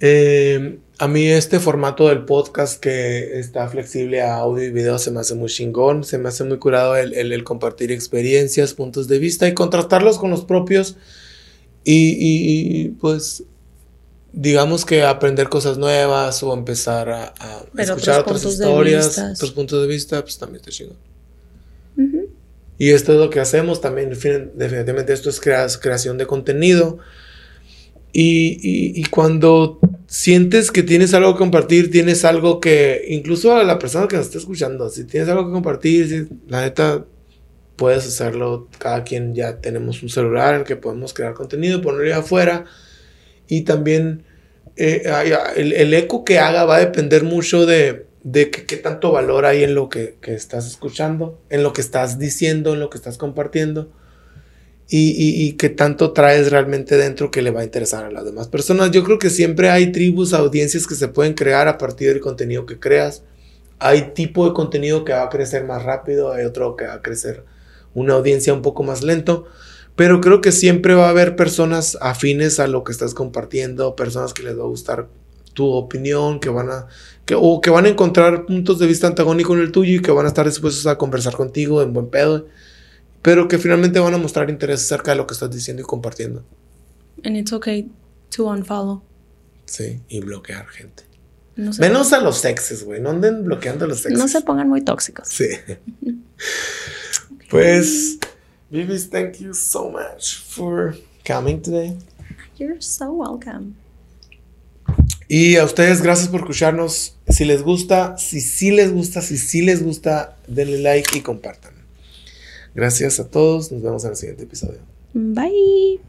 Speaker 1: Eh, a mí este formato del podcast que está flexible a audio y video se me hace muy chingón. Se me hace muy curado el, el- el compartir experiencias, puntos de vista y contrastarlos con los propios. Y, y- y, pues digamos que aprender cosas nuevas o empezar a, a escuchar otras historias, otros puntos de vista, pues también está chingón.
Speaker 2: Ujú.
Speaker 1: Y esto es lo que hacemos también. defin- Definitivamente esto es crea- creación de contenido. Y, y- y cuando sientes que tienes algo que compartir, tienes algo que, incluso a la persona que nos está escuchando, si tienes algo que compartir, si- la neta, puedes hacerlo. Cada quien ya tenemos un celular en el que podemos crear contenido, ponerlo afuera. Y también eh, el, el eco que haga va a depender mucho de, de qué tanto valor hay en lo que, que estás escuchando, en lo que estás diciendo, en lo que estás compartiendo. Y, y, y qué tanto traes realmente dentro que le va a interesar a las demás personas. Yo creo que siempre hay tribus, audiencias que se pueden crear a partir del contenido que creas. Hay tipo de contenido que va a crecer más rápido, hay otro que va a crecer una audiencia un poco más lento. Pero creo que siempre va a haber personas afines a lo que estás compartiendo, personas que les va a gustar tu opinión, que van a que, o que van a encontrar puntos de vista antagónicos en el tuyo y que van a estar dispuestos a conversar contigo en buen pedo, pero que finalmente van a mostrar interés acerca de lo que estás diciendo y compartiendo.
Speaker 2: And it's okay to unfollow.
Speaker 1: Sí, y bloquear gente.
Speaker 2: No
Speaker 1: Menos a los sexes, güey, no anden bloqueando a los sexes.
Speaker 2: no se pongan muy tóxicos.
Speaker 1: Sí. Pues, Vivis, thank you so much for coming today.
Speaker 2: You're so welcome.
Speaker 1: Y a ustedes, gracias por escucharnos. Si les gusta, si sí les gusta, si sí les gusta, denle like y compartan. Gracias a todos. Nos vemos en el siguiente episodio.
Speaker 2: Bye.